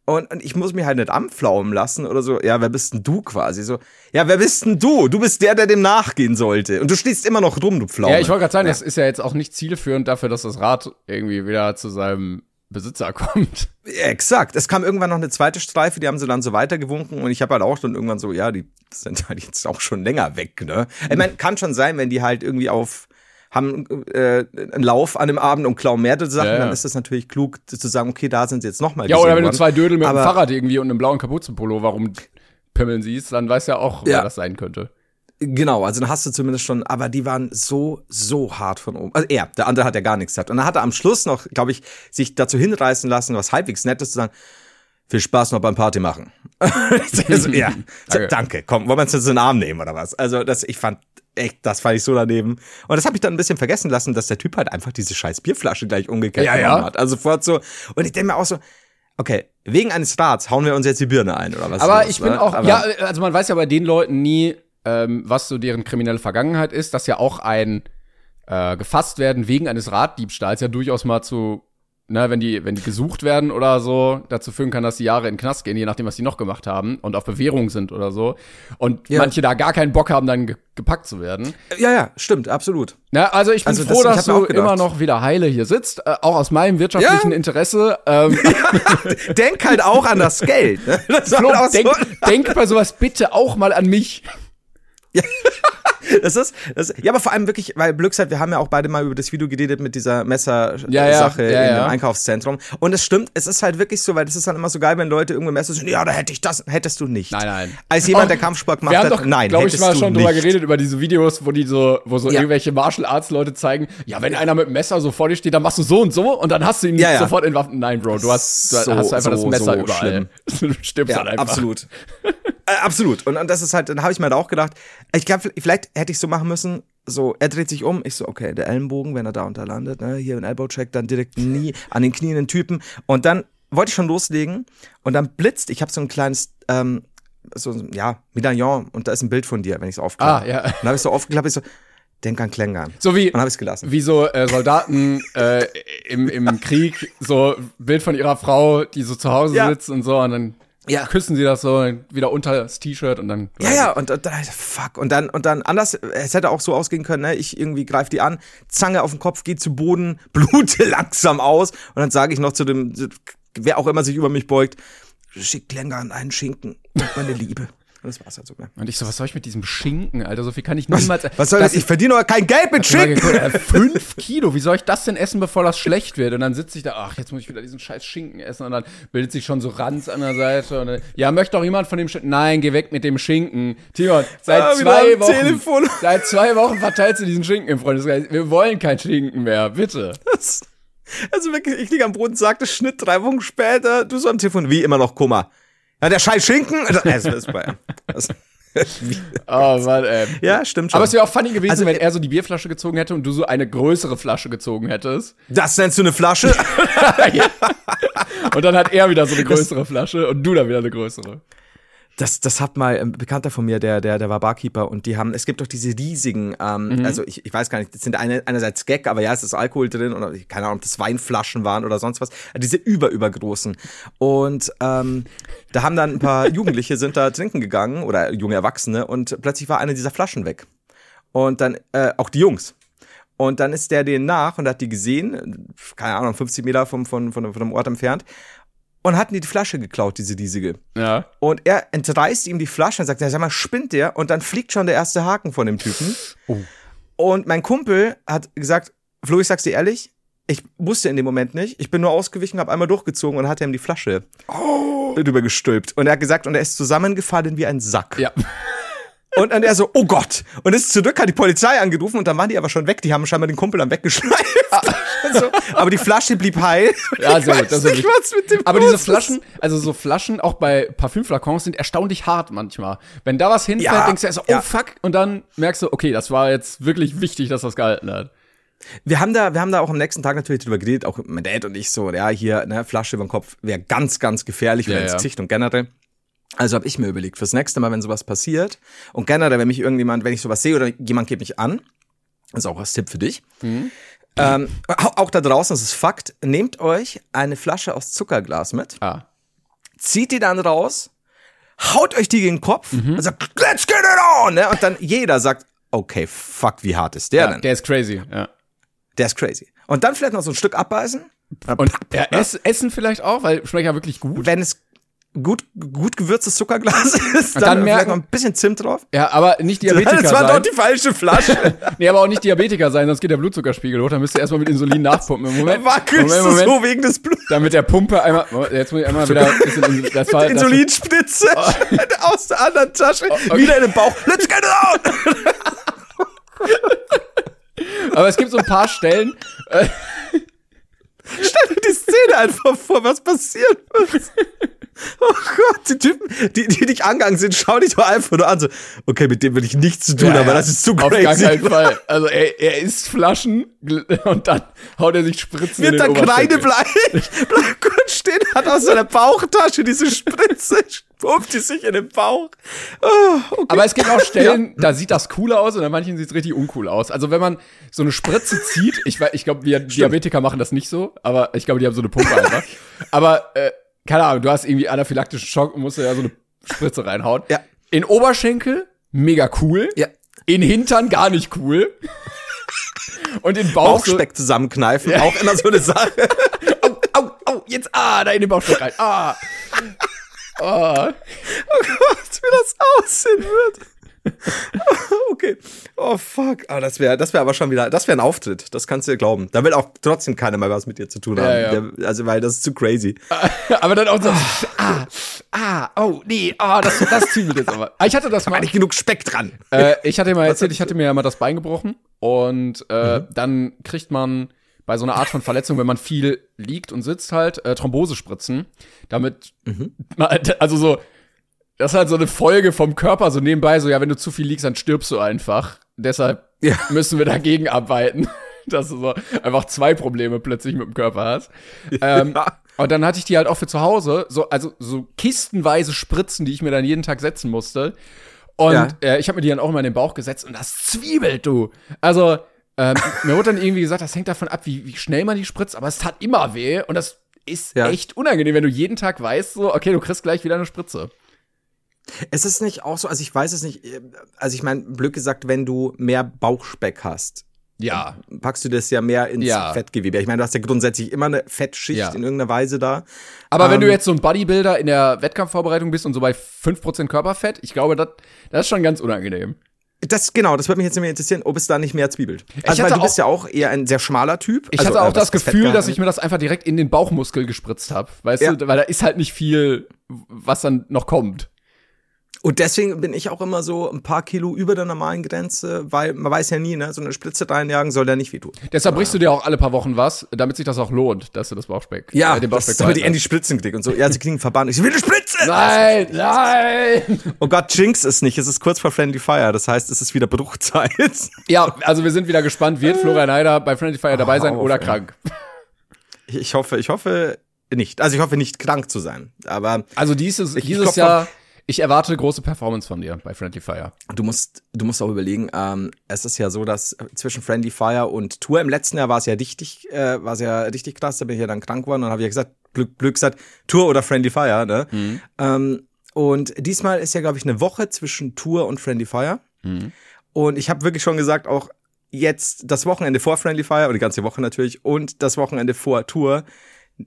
Und, und ich muss mich halt nicht anpflaumen lassen oder so. Ja, wer bist denn du quasi? So, ja, wer bist denn du? Du bist der, der dem nachgehen sollte. Und du stehst immer noch rum, du Pflaume. Ja, ich wollte gerade sagen, das ist ja jetzt auch nicht zielführend dafür, dass das Rad irgendwie wieder zu seinem Besitzer kommt. Exakt. Es kam irgendwann noch eine zweite Streife, die haben sie dann so weitergewunken und ich habe halt auch dann irgendwann so, ja, die sind halt jetzt auch schon länger weg, ne? Ich meine, kann schon sein, wenn die halt irgendwie auf haben äh, einen Lauf an dem Abend und klauen mehrere Sachen, Ja, ja. dann ist das natürlich klug zu sagen, okay, da sind sie jetzt nochmal Ja, oder wenn du zwei Dödel mit Aber- dem Fahrrad irgendwie und einem blauen Kapuzenpullover rumpimmeln siehst, dann weißt du ja auch, Ja. wer das sein könnte. Genau, also dann hast du zumindest schon, aber die waren so, so hart von oben. Also er, der andere hat ja gar nichts gesagt. Und dann hat er am Schluss noch, glaube ich, sich dazu hinreißen lassen, was halbwegs Nettes zu sagen. Viel Spaß noch beim Party machen. also, ja, Danke. danke. Komm, wollen wir uns jetzt in den Arm nehmen oder was? Also das, ich fand echt, das fand ich so daneben. Und das habe ich dann ein bisschen vergessen lassen, dass der Typ halt einfach diese scheiß Bierflasche gleich umgekehrt Ja, ja. hat. Also sofort so. Und ich denke mir auch so, okay, wegen eines Rats hauen wir uns jetzt die Birne ein oder was? Aber los, ich bin ne? auch, Aber- ja, also man weiß ja bei den Leuten nie, ähm, was so deren kriminelle Vergangenheit ist, dass ja auch ein äh, gefasst werden wegen eines Raddiebstahls ja durchaus mal zu, ne, wenn die, wenn die gesucht werden oder so, dazu führen kann, dass die Jahre in den Knast gehen, je nachdem, was die noch gemacht haben und auf Bewährung sind oder so. Und Ja. manche da gar keinen Bock haben, dann ge gepackt zu werden. ja, ja, stimmt, absolut. Na, also ich bin Also das- froh, ich dass du immer noch wieder heile hier sitzt, äh, auch aus meinem wirtschaftlichen Ja. Interesse. Ähm, Denk halt auch an das Geld. ne? Das, Flo, auch so- denk, denk bei sowas bitte auch mal an mich. das ist, das, ja, aber vor allem wirklich, weil Glückszeit, wir haben ja auch beide mal über das Video geredet mit dieser Messer-Sache Ja, ja, ja, in ja. dem Einkaufszentrum. Und es stimmt, es ist halt wirklich so, weil das ist dann immer so geil, wenn Leute irgendwo Messer sind, ja, da hätte ich das, hättest du nicht. Nein, nein. Als jemand, Auch- der Kampfsport gemacht hat, doch, nein, glaube ich, hättest mal du schon drüber geredet, über diese Videos, wo die so, wo so Ja. irgendwelche Martial Arts Leute zeigen, ja, wenn einer mit dem Messer so vor dir steht, dann machst du so und so und dann hast du ihn Ja, ja. sofort in Waffen. Nein, Bro, du hast, du So, hast einfach das so, Messer so überall. Du stirbst Ja, dann einfach. absolut. äh, absolut. Und, und das ist halt, dann habe ich mir halt auch gedacht, ich glaube, vielleicht hätte ich so machen müssen, so, er dreht sich um, ich so, okay, der Ellenbogen, wenn er da da landet, ne, hier ein Elbow-Check, dann direkt nie an den Knien den Typen. Und dann wollte ich schon loslegen und dann blitzt, ich habe so ein kleines, ähm, so, ja, Medaillon und da ist ein Bild von dir, wenn ich es aufklappe. Ah, ja. Und dann habe ich so aufgeklappt, ich so, denk an Klängern. So wie, Und dann habe ich es gelassen. wie so äh, Soldaten äh, im, im Krieg, so Bild von ihrer Frau, die so zu Hause Ja. sitzt und so und dann Ja. küssen sie das so wieder unter das T-Shirt und dann. Ja, ja, und, und dann, fuck. Und dann, und dann anders, es hätte auch so ausgehen können, ne? Ich irgendwie greife die an, Zange auf den Kopf, geht zu Boden, blute langsam aus. Und dann sage ich noch zu dem, wer auch immer sich über mich beugt, schick Längern einen Schinken meine Liebe. Und das war's halt so. Ne? Und ich so, was soll ich mit diesem Schinken, Alter? So viel kann ich niemals. Was soll das? Ich verdiene doch kein Geld mit ich mal Schinken. geguckt, äh, Fünf Kilo, wie soll ich das denn essen, bevor das schlecht wird? Und dann sitze ich da, ach, jetzt muss ich wieder diesen scheiß Schinken essen. Und dann bildet sich schon so Ranz an der Seite. Und dann, ja, möchte auch jemand von dem Schinken? Nein, geh weg mit dem Schinken. Timon, seit Ah, zwei Wochen, Telefon. seit zwei Wochen verteilst du diesen Schinken im Freundeskreis. Wir wollen kein Schinken mehr, bitte. Also wirklich, ich liege am Boden, sagte Schnitt drei Wochen später, du so am Telefon, wie immer noch Kummer. Ja, der scheiß Schinken. Also, es ist bei, das, Oh Mann, ey. ja, stimmt schon. Aber es wäre auch funny gewesen, Also, wenn äh, er so die Bierflasche gezogen hätte und du so eine größere Flasche gezogen hättest. das nennst du eine Flasche? Und dann hat er wieder so eine größere Flasche und du dann wieder eine größere. Das, das hat mal ein Bekannter von mir, der, der, der war Barkeeper und die haben, es gibt doch diese riesigen, ähm, also ich, ich weiß gar nicht, das sind eine, einerseits Gag, aber ja, es ist Alkohol drin oder keine Ahnung, ob das Weinflaschen waren oder sonst was. Also diese über, übergroßen. Und ähm, da haben dann ein paar Jugendliche sind da trinken gegangen oder junge Erwachsene und plötzlich war eine dieser Flaschen weg. Und dann, äh, auch die Jungs. Und dann ist der denen nach und hat die gesehen, keine Ahnung, 50 Meter vom, von, von, von dem Ort entfernt, und hatten die die Flasche geklaut, diese riesige. Ja. Und er entreißt ihm die Flasche und sagt, ja, sag mal, spinnt der? Und dann fliegt schon der erste Haken von dem Typen. Und mein Kumpel hat gesagt, Flo, ich sag's dir ehrlich, ich wusste in dem Moment nicht. Ich bin nur ausgewichen, habe einmal durchgezogen und hat ihm die Flasche drüber gestülpt. Und er hat gesagt, und er ist zusammengefallen wie ein Sack. Ja. Und dann er so, oh Gott. Und ist zurück, hat die Polizei angerufen und dann waren die aber schon weg. Die haben scheinbar den Kumpel dann weggeschleift. so. Aber die Flasche blieb heil. Ja, sehr gut. Das nicht, was mit dem Aber diese. Flaschen, also so Flaschen, auch bei Parfümflakons, sind erstaunlich hart manchmal. Wenn da was hinfällt, Ja, denkst du erst so, oh ja. fuck, und dann merkst du, okay, das war jetzt wirklich wichtig, dass das gehalten hat. Wir haben da, wir haben da auch am nächsten Tag natürlich drüber geredet, auch mein Dad und ich so, ja, hier, ne, Flasche über den Kopf wäre ganz, ganz gefährlich Ja, für ins ja. Gesicht und generell. Also habe ich mir überlegt, fürs nächste Mal, wenn sowas passiert und generell, wenn mich irgendjemand, wenn ich sowas sehe oder jemand geht mich an, ist auch was Tipp für dich. Mhm. Ähm, auch, da draußen, das ist Fakt, nehmt euch eine Flasche aus Zuckerglas mit, Ah. zieht die dann raus, haut euch die gegen den Kopf Mhm. und sagt, let's get it on! Ne? Und dann jeder sagt, okay, fuck, wie hart ist der Ja, denn? der ist crazy, ja. Der ist crazy. Und dann vielleicht noch so ein Stück abbeißen. Und ja, ess, Essen vielleicht auch, weil schmeckt ja wirklich gut. wenn es gut, gut gewürztes Zuckerglas ist, dann, dann merken- noch ein bisschen Zimt drauf. Ja, aber nicht Diabetiker Das war sein. doch die falsche Flasche. Nee, aber auch nicht Diabetiker sein, sonst geht der Blutzuckerspiegel hoch. Dann müsst ihr erstmal mit Insulin nachpumpen. Im Moment, Wackelst Moment, du Moment. so wegen des Blut. Damit der Pumpe einmal, jetzt muss ich einmal wieder ein bisschen, Insul- das war, das, Insulinspritze aus der anderen Tasche, Oh, okay. wieder in den Bauch. Let's get it out! aber es gibt so ein paar Stellen, äh, Stell dir die Szene einfach vor, was passiert wird. Oh Gott, die Typen, die, die dich angegangen sind, schau dich doch einfach nur an. So, okay, mit dem will ich nichts zu tun, Ja, aber ja. das ist zu Auf gar crazy. keinen Fall. Also er, er isst Flaschen und dann haut er sich Spritzen in Wird den dann Oberschenkel. kreidebleich, bleibt kurz stehen, hat aus seiner Bauchtasche diese Spritze, pumpt die sich in den Bauch. Oh, okay. Aber es gibt auch Stellen, da sieht das cooler aus und an manchen sieht es richtig uncool aus. Also wenn man so eine Spritze zieht, ich weiß, ich glaube, wir Diabetiker machen das nicht so, aber ich glaube, die haben so eine Pumpe einfach. Aber äh, keine Ahnung, du hast irgendwie anaphylaktischen Schock und musst ja so eine Spritze reinhauen. Ja. In Oberschenkel mega cool. Ja. In Hintern gar nicht cool. Und in Bauch so, Bauchspeck zusammenkneifen, auch immer so eine Sache. au, au, au, jetzt ah, da in den Bauchspeck rein. Ah. Ah. Oh Gott, wie das aussehen wird. Okay. Oh fuck. Aber das wäre das wäre aber schon wieder, das wäre ein Auftritt. Das kannst du dir glauben. Da will auch trotzdem keiner mehr was mit dir zu tun haben. Ja, ja. Der, also, weil das ist zu crazy. Aber dann auch so, ah, ah, oh, nee, ah, das, das zügelt jetzt aber. Ah, Ich hatte das mal. Nicht genug Speck dran. Äh, ich hatte mal erzählt, ich hatte mir ja mal das Bein gebrochen und äh, dann kriegt man bei so einer Art von Verletzung, wenn man viel liegt und sitzt halt, äh, Thrombosespritzen, damit, man, also so, das ist halt so eine Folge vom Körper, so nebenbei, so, ja, wenn du zu viel liegst, dann stirbst du einfach. Deshalb Ja. müssen wir dagegen arbeiten, dass du so einfach zwei Probleme plötzlich mit dem Körper hast. Ähm, Ja. und dann hatte ich die halt auch für zu Hause, so, also so kistenweise Spritzen, die ich mir dann jeden Tag setzen musste. Und Ja. äh, ich habe mir die dann auch immer in den Bauch gesetzt und das zwiebelt, du. Also, ähm, mir wurde dann irgendwie gesagt, das hängt davon ab, wie, wie schnell man die spritzt, aber es tat immer weh und das ist Ja. echt unangenehm, wenn du jeden Tag weißt, so, okay, du kriegst gleich wieder eine Spritze. Es ist nicht auch so, also ich weiß es nicht, also ich meine, blöd gesagt, wenn du mehr Bauchspeck hast, Ja. packst du das ja mehr ins Ja. Fettgewebe. Ich meine, du hast ja grundsätzlich immer eine Fettschicht Ja. in irgendeiner Weise da. Aber wenn Ähm, du jetzt so ein Bodybuilder in der Wettkampfvorbereitung bist und so bei 5% Körperfett, ich glaube, das, das ist schon ganz unangenehm. Das, genau, das würde mich jetzt nämlich interessieren, ob es da nicht mehr zwiebelt. Also, weil du bist auch- ja auch eher ein sehr schmaler Typ. Ich also, hatte auch äh, das Gefühl, dass ich mir das einfach direkt in den Bauchmuskel gespritzt habe. Weißt Ja. du, weil da ist halt nicht viel, was dann noch kommt. Und deswegen bin ich auch immer so ein paar Kilo über der normalen Grenze, weil man weiß ja nie, ne, so eine Spritze reinjagen soll ja nicht wehtun. Deshalb brichst du dir auch alle paar Wochen was, damit sich das auch lohnt, dass du das Bauchspeck, äh, den das Bauchspeck ist aber die Andy Spritzen und so. Ja, sie kriegen verbannt. Ich will eine Spritze! Nein, nein! Oh Gott, Jinx ist nicht. Es ist kurz vor Friendly Fire. Das heißt, es ist wieder Bruchzeit. Ja, also wir sind wieder gespannt, wird Florian Heider bei Friendly Fire dabei sein auf, oder krank? Ich, ich hoffe, ich hoffe nicht. Also ich hoffe nicht krank zu sein. Aber Also dieses, Ich- ich dieses klopf Jahr, ich erwarte große Performance von dir bei Friendly Fire. du musst, du musst auch überlegen, ähm, es ist ja so, dass zwischen Friendly Fire und Tour im letzten Jahr war es ja richtig, äh, war es ja richtig krass, da bin ich ja dann krank geworden und habe ich ja gesagt, Glück, Glück gesagt, Tour oder Friendly Fire, ne? Ähm, und diesmal ist ja, glaube ich, eine Woche zwischen Tour und Friendly Fire. Und ich habe wirklich schon gesagt, auch jetzt das Wochenende vor Friendly Fire, oder die ganze Woche natürlich, und das Wochenende vor Tour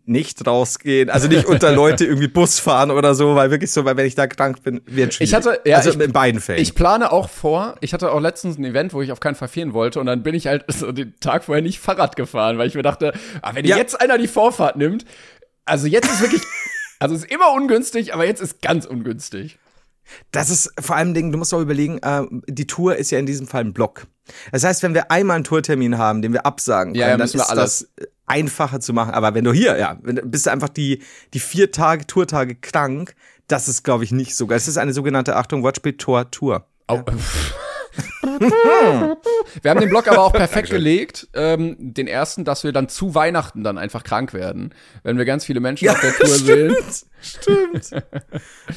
nicht rausgehen, also nicht unter Leute irgendwie Bus fahren oder so, weil wirklich so, weil wenn ich da krank bin, wird schwierig. Ich hatte- ja, also ich- in beiden Fällen. Ich plane auch vor, ich hatte auch letztens ein Event, wo ich auf keinen Fall fehlen wollte und dann bin ich halt so den Tag vorher nicht Fahrrad gefahren, weil ich mir dachte, ah, wenn Ja. jetzt einer die Vorfahrt nimmt, also jetzt ist wirklich, also ist immer ungünstig, aber jetzt ist ganz ungünstig. Das ist vor allem Dingen, du musst auch überlegen, äh, die Tour ist ja in diesem Fall ein Block. Das heißt, wenn wir einmal einen Tourtermin haben, den wir absagen Ja, können, ja, dann müssen wir ist alles. das einfacher zu machen. Aber wenn du hier, ja, bist du einfach die, die vier Tage, Tourtage krank, das ist, glaube ich, nicht so geil. Das ist eine sogenannte, Achtung, Watchbit Tour Tour. Au. Wir haben den Block aber auch perfekt gelegt, ähm, den ersten, dass wir dann zu Weihnachten dann einfach krank werden, wenn wir ganz viele Menschen auf der Tour sehen. Stimmt.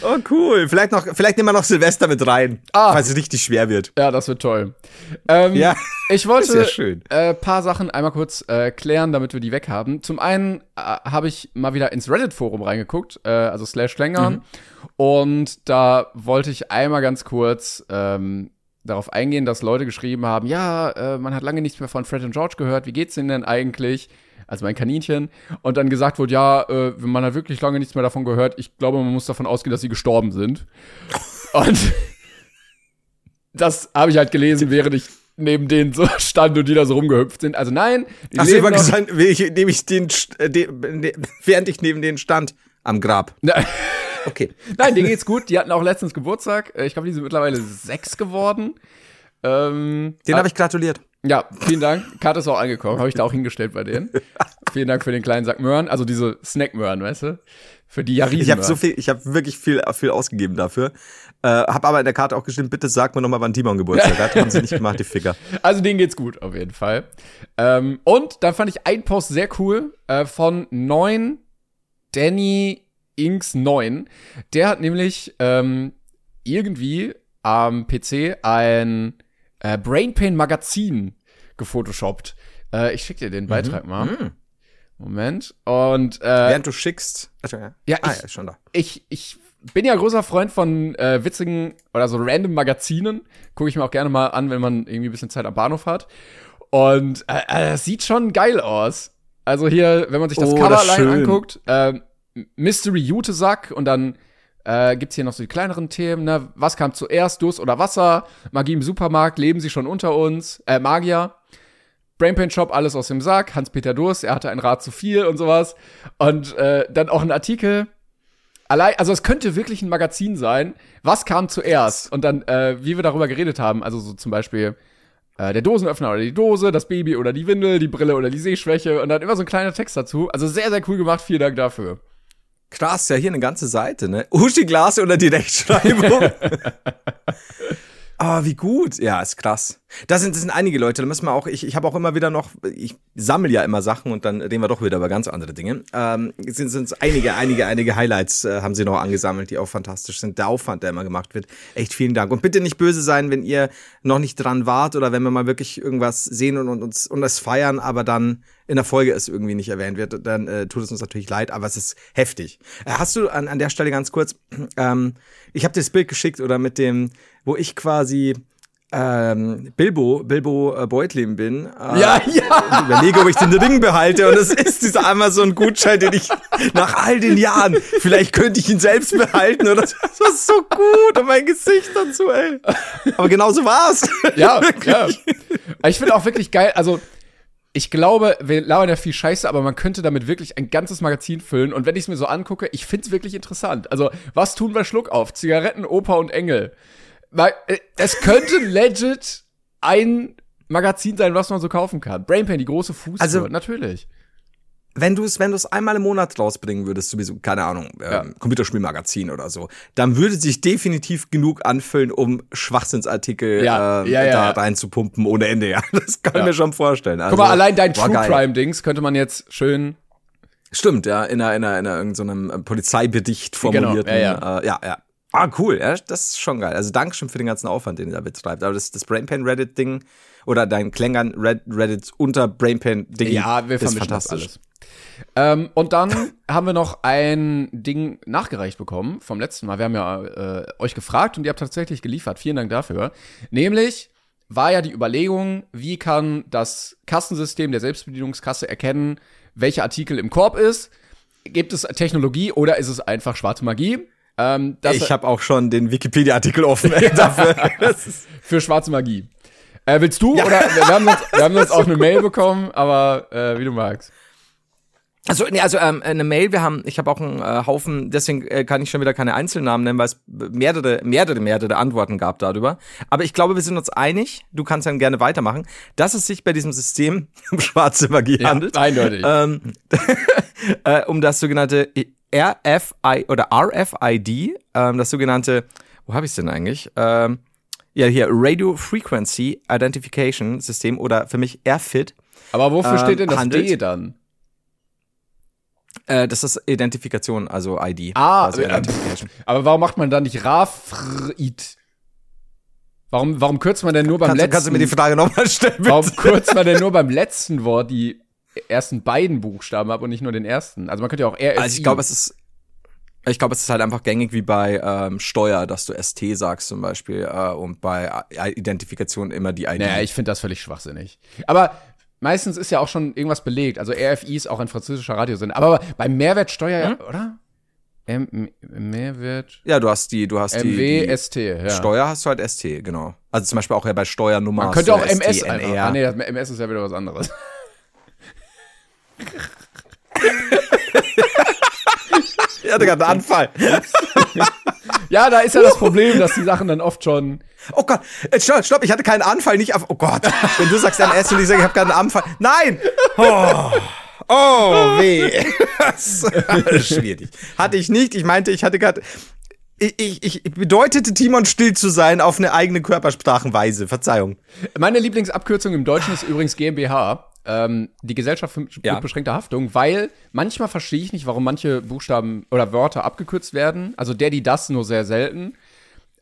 Oh, cool. Vielleicht noch, vielleicht nehmen wir noch Silvester mit rein, Ah. falls es richtig schwer wird. Ja, das wird toll. Ähm, Ja. ich wollte schön. äh, paar Sachen einmal kurz äh, klären, damit wir die weg haben. Zum einen äh, habe ich mal wieder ins Reddit-Forum reingeguckt, äh, also slash Klänger. Mhm. Und da wollte ich einmal ganz kurz ähm, darauf eingehen, dass Leute geschrieben haben, ja, äh, man hat lange nichts mehr von Fred und George gehört, wie geht's denen denn eigentlich? Also mein Kaninchen. Und dann gesagt wurde, ja, äh, man hat wirklich lange nichts mehr davon gehört. Ich glaube, man muss davon ausgehen, dass sie gestorben sind. Und das habe ich halt gelesen, während ich neben denen so stand und die da so rumgehüpft sind. Also nein, die wollte noch. sagen, wie ich, nehme ich den, St- äh, den, den, während ich neben denen stand, am Grab. Okay. Nein, denen geht's gut. Die hatten auch letztens Geburtstag. Äh, Ich glaube, die sind mittlerweile sechs geworden. Ähm, Den habe ich gratuliert. Ja, vielen Dank. Karte ist auch angekommen. Habe ich da auch hingestellt bei denen. vielen Dank für den kleinen Sack Möhren. Also diese Snack-Möhren, weißt du? Für die ja Ich habe so viel, ich habe wirklich viel, viel ausgegeben dafür. Äh, habe aber in der Karte auch gestimmt, bitte sag mir nochmal, wann Timon Geburtstag hat. Haben sie nicht gemacht, die Ficker. Also denen geht's gut, auf jeden Fall. Ähm, und dann fand ich einen Post sehr cool äh, von 9 Danny Inks 9. Der hat nämlich ähm, irgendwie am PC ein äh, Brainpain Magazin gefotoshoppt. Äh, ich schicke dir den Beitrag mal. Moment. Und äh, Während du schickst. Also, ja, Ja, ah, ich- ja, ist schon da. ich, ich bin ja großer Freund von äh, witzigen oder so random Magazinen. Gucke ich mir auch gerne mal an, wenn man irgendwie ein bisschen Zeit am Bahnhof hat. Und äh, äh, das sieht schon geil aus. Also hier, wenn man sich das Oh, Cover das anguckt, äh, Mystery Jutesack und dann äh, gibt's hier noch so die kleineren Themen, ne? Was kam zuerst, Durst oder Wasser? Magie im Supermarkt, leben sie schon unter uns? Äh, Magier. Brainpain Shop, alles aus dem Sack. Hans-Peter Durst, er hatte ein Rad zu viel und sowas. Und äh, dann auch ein Artikel. Allein, also es könnte wirklich ein Magazin sein. Was kam zuerst? Und dann, äh, wie wir darüber geredet haben, also so zum Beispiel äh, der Dosenöffner oder die Dose, das Baby oder die Windel, die Brille oder die Sehschwäche und dann immer so ein kleiner Text dazu. Also sehr, sehr cool gemacht. Vielen Dank dafür. Krass, ja, hier eine ganze Seite, ne? Uschi Glas oder die Rechtschreibung. Ah, wie gut. Ja, ist krass. Das sind, das sind einige Leute, da müssen wir auch, ich, ich habe auch immer wieder noch, ich sammle ja immer Sachen und dann reden wir doch wieder über ganz andere Dinge. Ähm, es sind, sind einige, einige, einige Highlights äh, haben sie noch angesammelt, die auch fantastisch sind. Der Aufwand, der immer gemacht wird. Echt vielen Dank. Und bitte nicht böse sein, wenn ihr noch nicht dran wart oder wenn wir mal wirklich irgendwas sehen und, und uns und das feiern, aber dann in der Folge es irgendwie nicht erwähnt wird, dann äh, tut es uns natürlich leid, aber es ist heftig. Äh, hast du an, an der Stelle ganz kurz, ähm, ich habe dir das Bild geschickt oder mit dem, wo ich quasi ähm, Bilbo, Bilbo äh, Beutlin bin. Äh, Ja, ja. Überlege, ob ich den Ring behalte. Und es ist dieser Amazon-Gutschein, den ich nach all den Jahren, vielleicht könnte ich ihn selbst behalten oder so. Das war so gut. Und mein Gesicht dazu, ey. Aber genau so war's. Ja, ja. Ich finde auch wirklich geil, also ich glaube, wir labern ja viel Scheiße, aber man könnte damit wirklich ein ganzes Magazin füllen. Und wenn ich es mir so angucke, ich finde es wirklich interessant. Also, was tun wir Schluck auf? Zigaretten, Oper und Engel. Weil, äh, es könnte legit ein Magazin sein, was man so kaufen kann. Brainpain, die große Fußtour, Also- natürlich. wenn du es wenn du es einmal im Monat rausbringen würdest, sowieso, keine Ahnung, ähm, Ja. Computerspielmagazin oder so, dann würde sich definitiv genug anfüllen, um Schwachsinnsartikel Ja, ähm, ja, ja, da ja. reinzupumpen ohne Ende. Ja, das kann ich Ja. mir schon vorstellen. Also, Guck mal, allein dein True. Crime-Dings könnte man jetzt schön. Stimmt, ja, in einer, in einer, in einer irgendeinem so Polizeibedicht formulierten. Genau, ja, Äh, ja, ja. Ah, cool, ja, das ist schon geil. Also Dankeschön für den ganzen Aufwand, den ihr da betreibt. Aber das, das Brainpan Reddit-Ding oder dein Klängern Red, Reddit unter Brainpan-Ding Ja, wir ist vermischen das fantastisch. alles. Ähm, und dann haben wir noch ein Ding nachgereicht bekommen vom letzten Mal. Wir haben ja äh, euch gefragt und ihr habt tatsächlich geliefert. Vielen Dank dafür. Nämlich war ja die Überlegung, wie kann das Kassensystem der Selbstbedienungskasse erkennen, welcher Artikel im Korb ist? Gibt es Technologie oder ist es einfach schwarze Magie? Ähm, das Ich habe auch schon den Wikipedia-Artikel offen dafür. Das ist für schwarze Magie. Äh, willst du? Oder wir haben uns, wir haben uns auch eine Mail bekommen, aber äh, wie du magst. Also, nee, also ähm, eine Mail, wir haben, ich habe auch einen äh, Haufen, deswegen äh, kann ich schon wieder keine Einzelnamen nennen, weil es mehrere, mehrere, mehrere Antworten gab darüber. Aber ich glaube, wir sind uns einig, du kannst dann gerne weitermachen, dass es sich bei diesem System um schwarze Magie handelt. eindeutig. Ähm, äh, um das sogenannte RFI oder RFID, ähm, das sogenannte, wo habe ich es denn eigentlich? Ähm, ja, hier, Radio Frequency Identification System oder für mich RFID. aber wofür ähm, steht denn das handelt- D dann? Äh, das ist Identifikation, also ID. Ah, also äh, Identification. Aber warum macht man dann nicht Rafrit? Warum, warum kürzt man denn nur beim Kannst, letzten? kannst du mir die Frage nochmal stellen? bitte? warum kürzt man denn nur beim letzten Wort die ersten beiden Buchstaben ab und nicht nur den ersten? Also man könnte ja auch RFI. Also ich glaube, es ist, ich glaube, es ist halt einfach gängig wie bei ähm, Steuer, dass du ST sagst zum Beispiel äh, und bei Identifikation immer die ID. Naja, ich finde das völlig schwachsinnig. Aber meistens ist ja auch schon irgendwas belegt. Also RFI ist auch ein französischer Radiosender. Aber bei Mehrwertsteuer, Hm? oder? M Mehrwert. ja, du hast die, du hast die, MW, die ST, ja. Steuer hast du halt ST, genau. Also zum Beispiel auch ja bei Steuernummer. Man könnte auch MS einfach. Ah, nee, MS ist ja wieder was anderes. Ich hatte gerade einen Anfall. Ja, da ist ja das Problem, dass die Sachen dann oft schon. Oh Gott, äh, stopp, stopp, ich hatte keinen Anfall, nicht auf. Oh Gott, wenn du sagst MS und ich sage, ich habe gerade einen Anfall. Nein! Oh, oh weh. Das ist Schwierig. Hatte ich nicht. Ich meinte, ich hatte gerade. Ich, ich, ich bedeutete Timon still zu sein auf eine eigene Körpersprachenweise. Verzeihung. Meine Lieblingsabkürzung im Deutschen ist übrigens GmbH. Ähm, die Gesellschaft für Ja. mit beschränkter Haftung, weil manchmal verstehe ich nicht, warum manche Buchstaben oder Wörter abgekürzt werden. Also der, die, das nur sehr selten.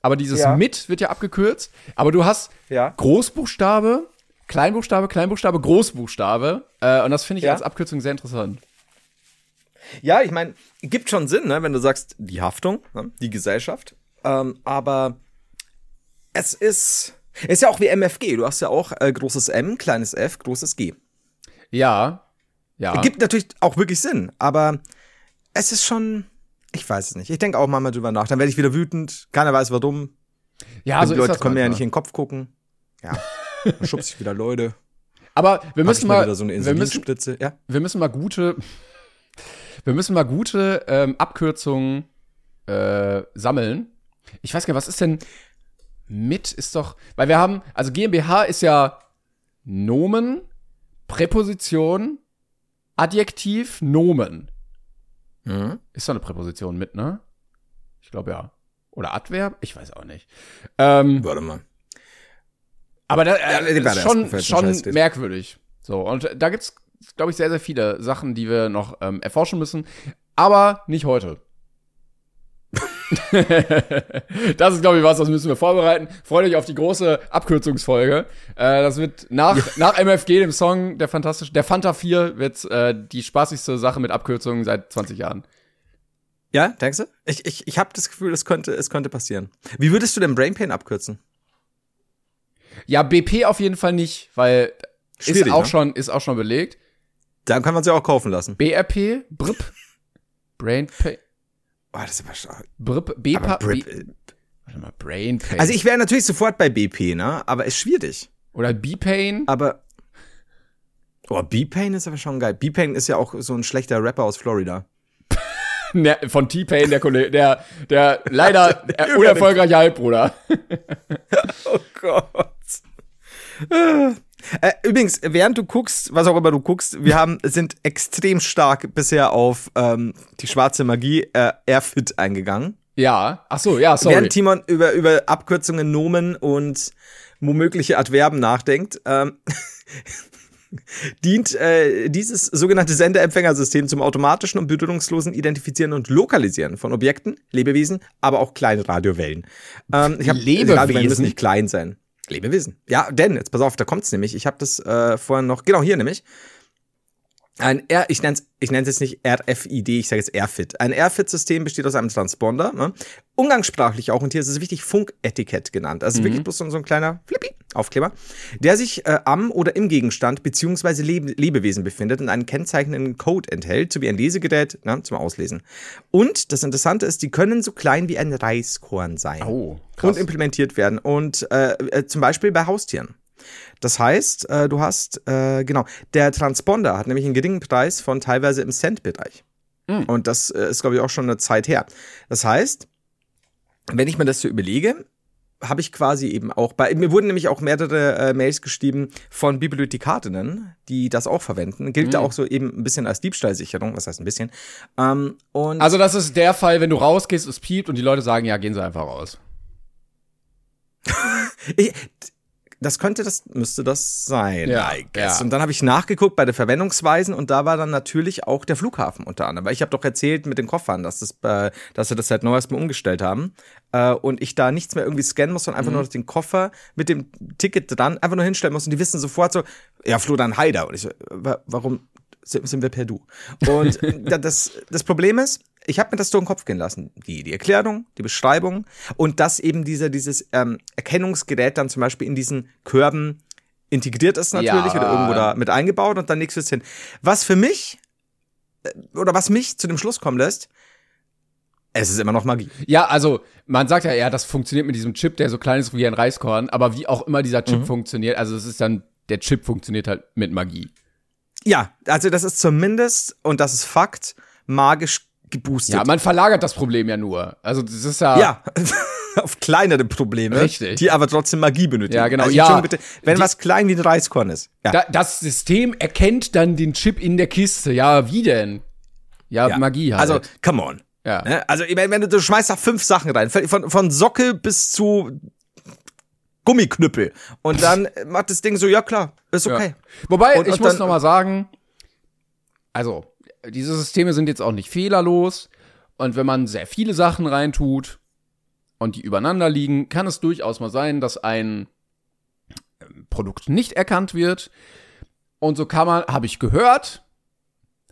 Aber dieses Ja. mit wird ja abgekürzt. Aber du hast Ja. Großbuchstabe, Kleinbuchstabe, Kleinbuchstabe, Großbuchstabe. Äh, und das finde ich Ja. als Abkürzung sehr interessant. Ja, ich meine, gibt schon Sinn, ne, wenn du sagst, die Haftung, ne, die Gesellschaft. Ähm, aber es ist. Ist ja auch wie MFG. Du hast ja auch äh, großes M, kleines f, großes G. Ja. Ja. Gibt natürlich auch wirklich Sinn, aber es ist schon. Ich weiß es nicht. Ich denke auch mal drüber nach. Dann werde ich wieder wütend. Keiner weiß warum. ja, die so Leute können mir ja nicht in den Kopf gucken. Ja. Dann schubse ich wieder Leute. Aber wir müssen mal, wieder so wir müssen. Ja. wir müssen mal gute, wir müssen mal gute ähm, Abkürzungen äh, sammeln. Ich weiß gar nicht, was ist denn mit ist doch, weil wir haben, also GmbH ist ja Nomen, Präposition, Adjektiv, Nomen. Mhm. Ist doch eine Präposition mit, ne? Ich glaube ja. Oder Adverb? Ich weiß auch nicht. Ähm, Warte mal. Aber das äh, war ist schon, schon merkwürdig. So, und da gibt's, glaube ich, sehr, sehr viele Sachen, die wir noch ähm, erforschen müssen. Aber nicht heute. das ist, glaube ich, was, das müssen wir vorbereiten. Freut euch auf die große Abkürzungsfolge. Äh, das wird nach, nach MFG, dem Song, der fantastische, der Fanta 4, wird äh, die spaßigste Sache mit Abkürzungen seit 20 Jahren. Ja, denkst du? Ich, ich, ich habe das Gefühl, es könnte, es könnte passieren. Wie würdest du denn Brain Pain abkürzen? Ja, BP auf jeden Fall nicht, weil ist auch ne? schon, ist auch schon belegt. Dann kann man sie auch kaufen lassen. BRP, BRIP, Brain Pain, Oh, das ist aber stark. BRIP, BPA, Brip- B, warte mal, Brain Pain. Also ich wäre natürlich sofort bei BP, ne? Aber ist schwierig. Oder B-Pain. Aber. Oh, B-Pain ist aber schon geil. B-Pain ist ja auch so ein schlechter Rapper aus Florida. Ne, von T-Pain, der Kollege, der, der leider äh, unerfolgreiche Halbbruder. Oh Gott. Äh, übrigens, während du guckst, was auch immer du guckst, wir haben, sind extrem stark bisher auf ähm, die schwarze Magie äh, Airfit eingegangen. Ja, ach so, ja, sorry. Während Timon über, über Abkürzungen, Nomen und womögliche Adverben nachdenkt, ähm, dient äh, dieses sogenannte Senderempfängersystem zum automatischen und berührungslosen Identifizieren und Lokalisieren von Objekten, Lebewesen, aber auch kleinen Radiowellen. Ähm, ich hab, Lebewesen? Radiowellen müssen nicht klein sein. Lebewesen. Ja, denn, jetzt pass auf, da kommt's nämlich. Ich habe das äh, vorhin noch, genau hier nämlich. Ein R, ich nenne es ich nenn's jetzt nicht RFID, ich sage jetzt Airfit. Ein Airfit-System besteht aus einem Transponder, ne? umgangssprachlich auch, und hier ist es wichtig, Funketikett genannt. Also wirklich bloß so, ein kleiner Flippi, Aufkleber, der sich äh, am oder im Gegenstand beziehungsweise Lebe Lebewesen befindet und einen kennzeichnenden Code enthält, sowie ein Lesegerät ne, zum Auslesen. Und das Interessante ist, die können so klein wie ein Reiskorn sein Oh, krass. und implementiert werden. Und äh, äh, zum Beispiel bei Haustieren. Das heißt, äh, du hast, äh, genau, der Transponder hat nämlich einen geringen Preis von teilweise im Cent-Bereich. Und das äh, ist, glaube ich, auch schon eine Zeit her. Das heißt, wenn ich mir das so überlege, habe ich quasi eben auch bei, mir wurden nämlich auch mehrere äh, Mails geschrieben von Bibliothekarinnen, die das auch verwenden. Gilt da auch so eben ein bisschen als Diebstahlsicherung, was heißt ein bisschen. Ähm, und Also das ist der Fall, wenn du rausgehst, es piept und die Leute sagen, ja, gehen sie einfach raus. Ich, das könnte das, müsste das sein, Ja, I guess. ja. Und dann habe ich nachgeguckt bei den Verwendungsweisen und da war dann natürlich auch der Flughafen unter anderem. Weil ich habe doch erzählt mit den Koffern, dass, das, äh, dass sie das seit neuestem umgestellt haben. Äh, und ich da nichts mehr irgendwie scannen muss, sondern einfach Mhm. nur den Koffer mit dem Ticket dran einfach nur hinstellen muss. Und die wissen sofort so, ja, Flo, dann Haider. Und ich so, wa- warum sind, wir per Du? Und da- das, das Problem ist, ich habe mir das so in den Kopf gehen lassen. Die, die Erklärung, die Beschreibung und dass eben dieser, dieses ähm, Erkennungsgerät dann zum Beispiel in diesen Körben integriert ist natürlich Ja. oder irgendwo da mit eingebaut und dann nächstes hin. Was für mich äh, oder was mich zu dem Schluss kommen lässt, es ist immer noch Magie. Ja, also man sagt ja, ja, das funktioniert mit diesem Chip, der so klein ist wie ein Reiskorn, aber wie auch immer dieser Chip Mhm. funktioniert, also es ist dann, der Chip funktioniert halt mit Magie. Ja, also das ist zumindest, und das ist Fakt, magisch geboostet. Ja, man verlagert das Problem ja nur. Also das ist ja, Ja, auf kleinere Probleme, Richtig. die aber trotzdem Magie benötigen. Ja, genau. Also, Ja, bitte, wenn die- was klein wie ein Reiskorn ist. Ja. Da, das System erkennt dann den Chip in der Kiste. Ja, wie denn? Ja, ja. Magie halt. Also, come on. ja. Ne? Also, ich meine, wenn du, du schmeißt da fünf Sachen rein, von, von Socke bis zu Gummiknüppel. Und dann macht das Ding so, ja klar, ist okay. Ja. Wobei, Und- ich und muss noch mal sagen, also, diese Systeme sind jetzt auch nicht fehlerlos. Und wenn man sehr viele Sachen reintut und die übereinander liegen, kann es durchaus mal sein, dass ein ähm, Produkt nicht erkannt wird. Und so kann man, habe ich gehört,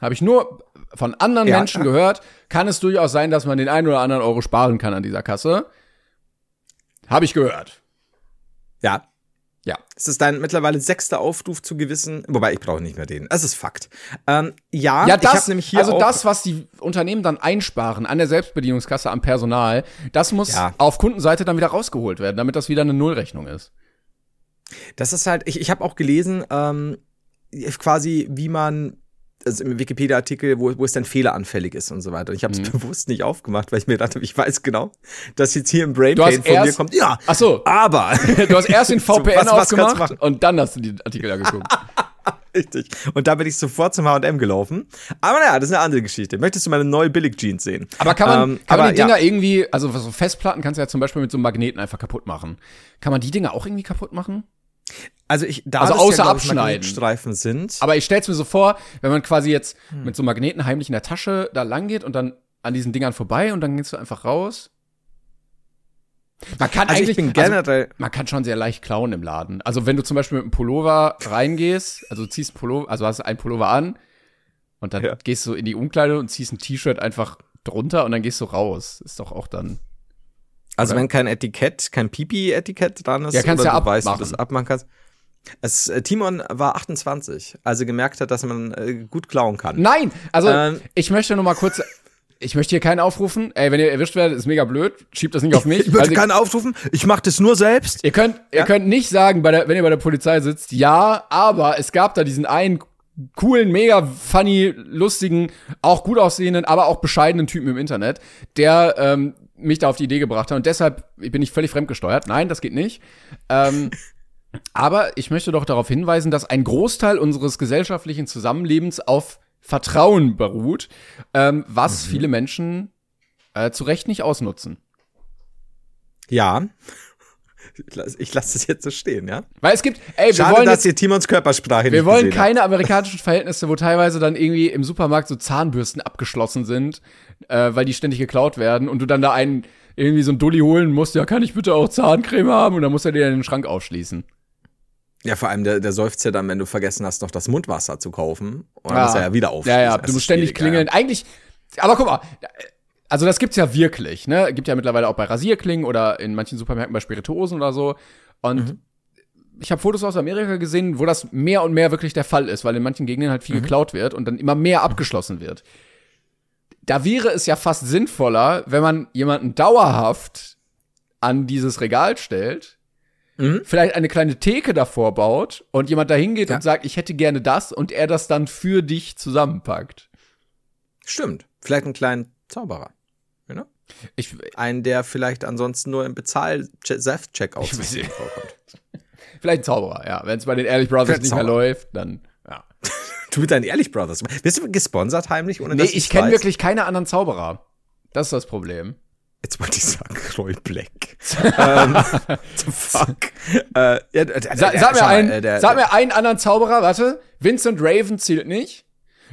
habe ich nur von anderen Ja. Menschen gehört, kann es durchaus sein, dass man den einen oder anderen Euro sparen kann an dieser Kasse. Habe ich gehört. Ja. Ja. Es ist dein mittlerweile sechster Aufruf zu gewissen, wobei ich brauche nicht mehr den. Es ist Fakt. Ähm, ja, Ja, ich das, hab nämlich hier also das, was die Unternehmen dann einsparen an der Selbstbedienungskasse am Personal, das muss Ja. auf Kundenseite dann wieder rausgeholt werden, damit das wieder eine Nullrechnung ist. Das ist halt, ich, ich habe auch gelesen, ähm, quasi, wie man, also im Wikipedia-Artikel, wo, wo es dann fehleranfällig ist und so weiter. Und ich habe es Mhm. bewusst nicht aufgemacht, weil ich mir gedacht habe, ich weiß genau, dass jetzt hier im Brain Pain von mir kommt. Ja, Ach so. aber. Du hast erst den VPN was- was aufgemacht und dann hast du die Artikel angeguckt. Richtig. Und da bin ich sofort zum H&M gelaufen. Aber naja, das ist eine andere Geschichte. Möchtest du meine neue Billig-Jeans sehen? Aber kann man, Ähm, kann aber man die Dinger ja. irgendwie, also so Festplatten kannst du ja zum Beispiel mit so einem Magneten einfach kaputt machen. Kann man die Dinger auch irgendwie kaputt machen? Also ich, da Also außer ich, abschneiden. Magnetstreifen sind. Aber ich stell's mir so vor, wenn man quasi jetzt mit so Magneten heimlich in der Tasche da lang geht und dann an diesen Dingern vorbei und dann gehst du einfach raus. Man kann Also ich eigentlich, bin generell- also man kann schon sehr leicht klauen im Laden. Also wenn du zum Beispiel mit einem Pullover reingehst, also du ziehst einen Pullover, also hast einen Pullover an und dann Ja. gehst du in die Umkleide und ziehst ein T-Shirt einfach drunter und dann gehst du raus. Ist doch auch dann. Also Oder? wenn kein Etikett, kein Pipi-Etikett dran ist, Ja, kannst oder ja du weißt, wie du abmachen. das abmachen kannst. Es, äh, Timon war 28, als er gemerkt hat, dass man äh, gut klauen kann. Nein, also Ähm. ich möchte nur mal kurz. Ich möchte hier keinen aufrufen. Ey, wenn ihr erwischt werdet, ist mega blöd. Schiebt das nicht auf mich. Ich würde Also, keinen aufrufen, ich mache das nur selbst. Ihr könnt, ihr Ja? könnt nicht sagen, der, wenn ihr bei der Polizei sitzt, ja, aber es gab da diesen einen coolen, mega funny, lustigen, auch gut aussehenden, aber auch bescheidenen Typen im Internet, der ähm, mich da auf die Idee gebracht hat und deshalb bin ich völlig fremdgesteuert. Nein, das geht nicht. Ähm, aber ich möchte doch darauf hinweisen, dass ein Großteil unseres gesellschaftlichen Zusammenlebens auf Vertrauen beruht, ähm, was viele Menschen äh, zu Recht nicht ausnutzen. Ja. Ich lasse das jetzt so stehen, ja? Weil es gibt, ey, wir Schade, wollen dass jetzt ihr Timons Körpersprache Wir wollen keine amerikanischen Verhältnisse, wo teilweise dann irgendwie im Supermarkt so Zahnbürsten abgeschlossen sind, äh, weil die ständig geklaut werden und du dann da einen irgendwie so einen Dulli holen musst, ja, kann ich bitte auch Zahncreme haben? Und dann muss er dir den Schrank aufschließen. Ja, vor allem der, der seufzt ja dann, wenn du vergessen hast, noch das Mundwasser zu kaufen. Und dann Ah. muss er ja wieder aufschließen. Ja, ja, du musst ständig klingeln. Eigentlich, aber guck mal, also das gibt's ja wirklich, ne? Gibt ja mittlerweile auch bei Rasierklingen oder in manchen Supermärkten bei Spirituosen oder so. Und Mhm. ich habe Fotos aus Amerika gesehen, wo das mehr und mehr wirklich der Fall ist, weil in manchen Gegenden halt Mhm. viel geklaut wird und dann immer mehr abgeschlossen wird. Da wäre es ja fast sinnvoller, wenn man jemanden dauerhaft an dieses Regal stellt, Mhm. vielleicht eine kleine Theke davor baut und jemand da hingeht Ja. und sagt, ich hätte gerne das und er das dann für dich zusammenpackt. Stimmt. Vielleicht einen kleinen Zauberer. You know? Ich, Einen, der vielleicht ansonsten nur im nicht. vorkommt. vielleicht ein Zauberer, ja. Wenn es bei den Ehrlich Brothers nicht mehr läuft, dann, ja. Du mit deinen Ehrlich Brothers. Bist du gesponsert heimlich? Ohne Nee, dass ich kenne wirklich keine anderen Zauberer. Das ist das Problem. Jetzt wollte ich sagen, Roy Black. ähm, fuck. Äh, ja, der, der, Sa der- sag mir, einen, äh, der, sag mir einen anderen Zauberer, warte. Vincent Raven zählt nicht.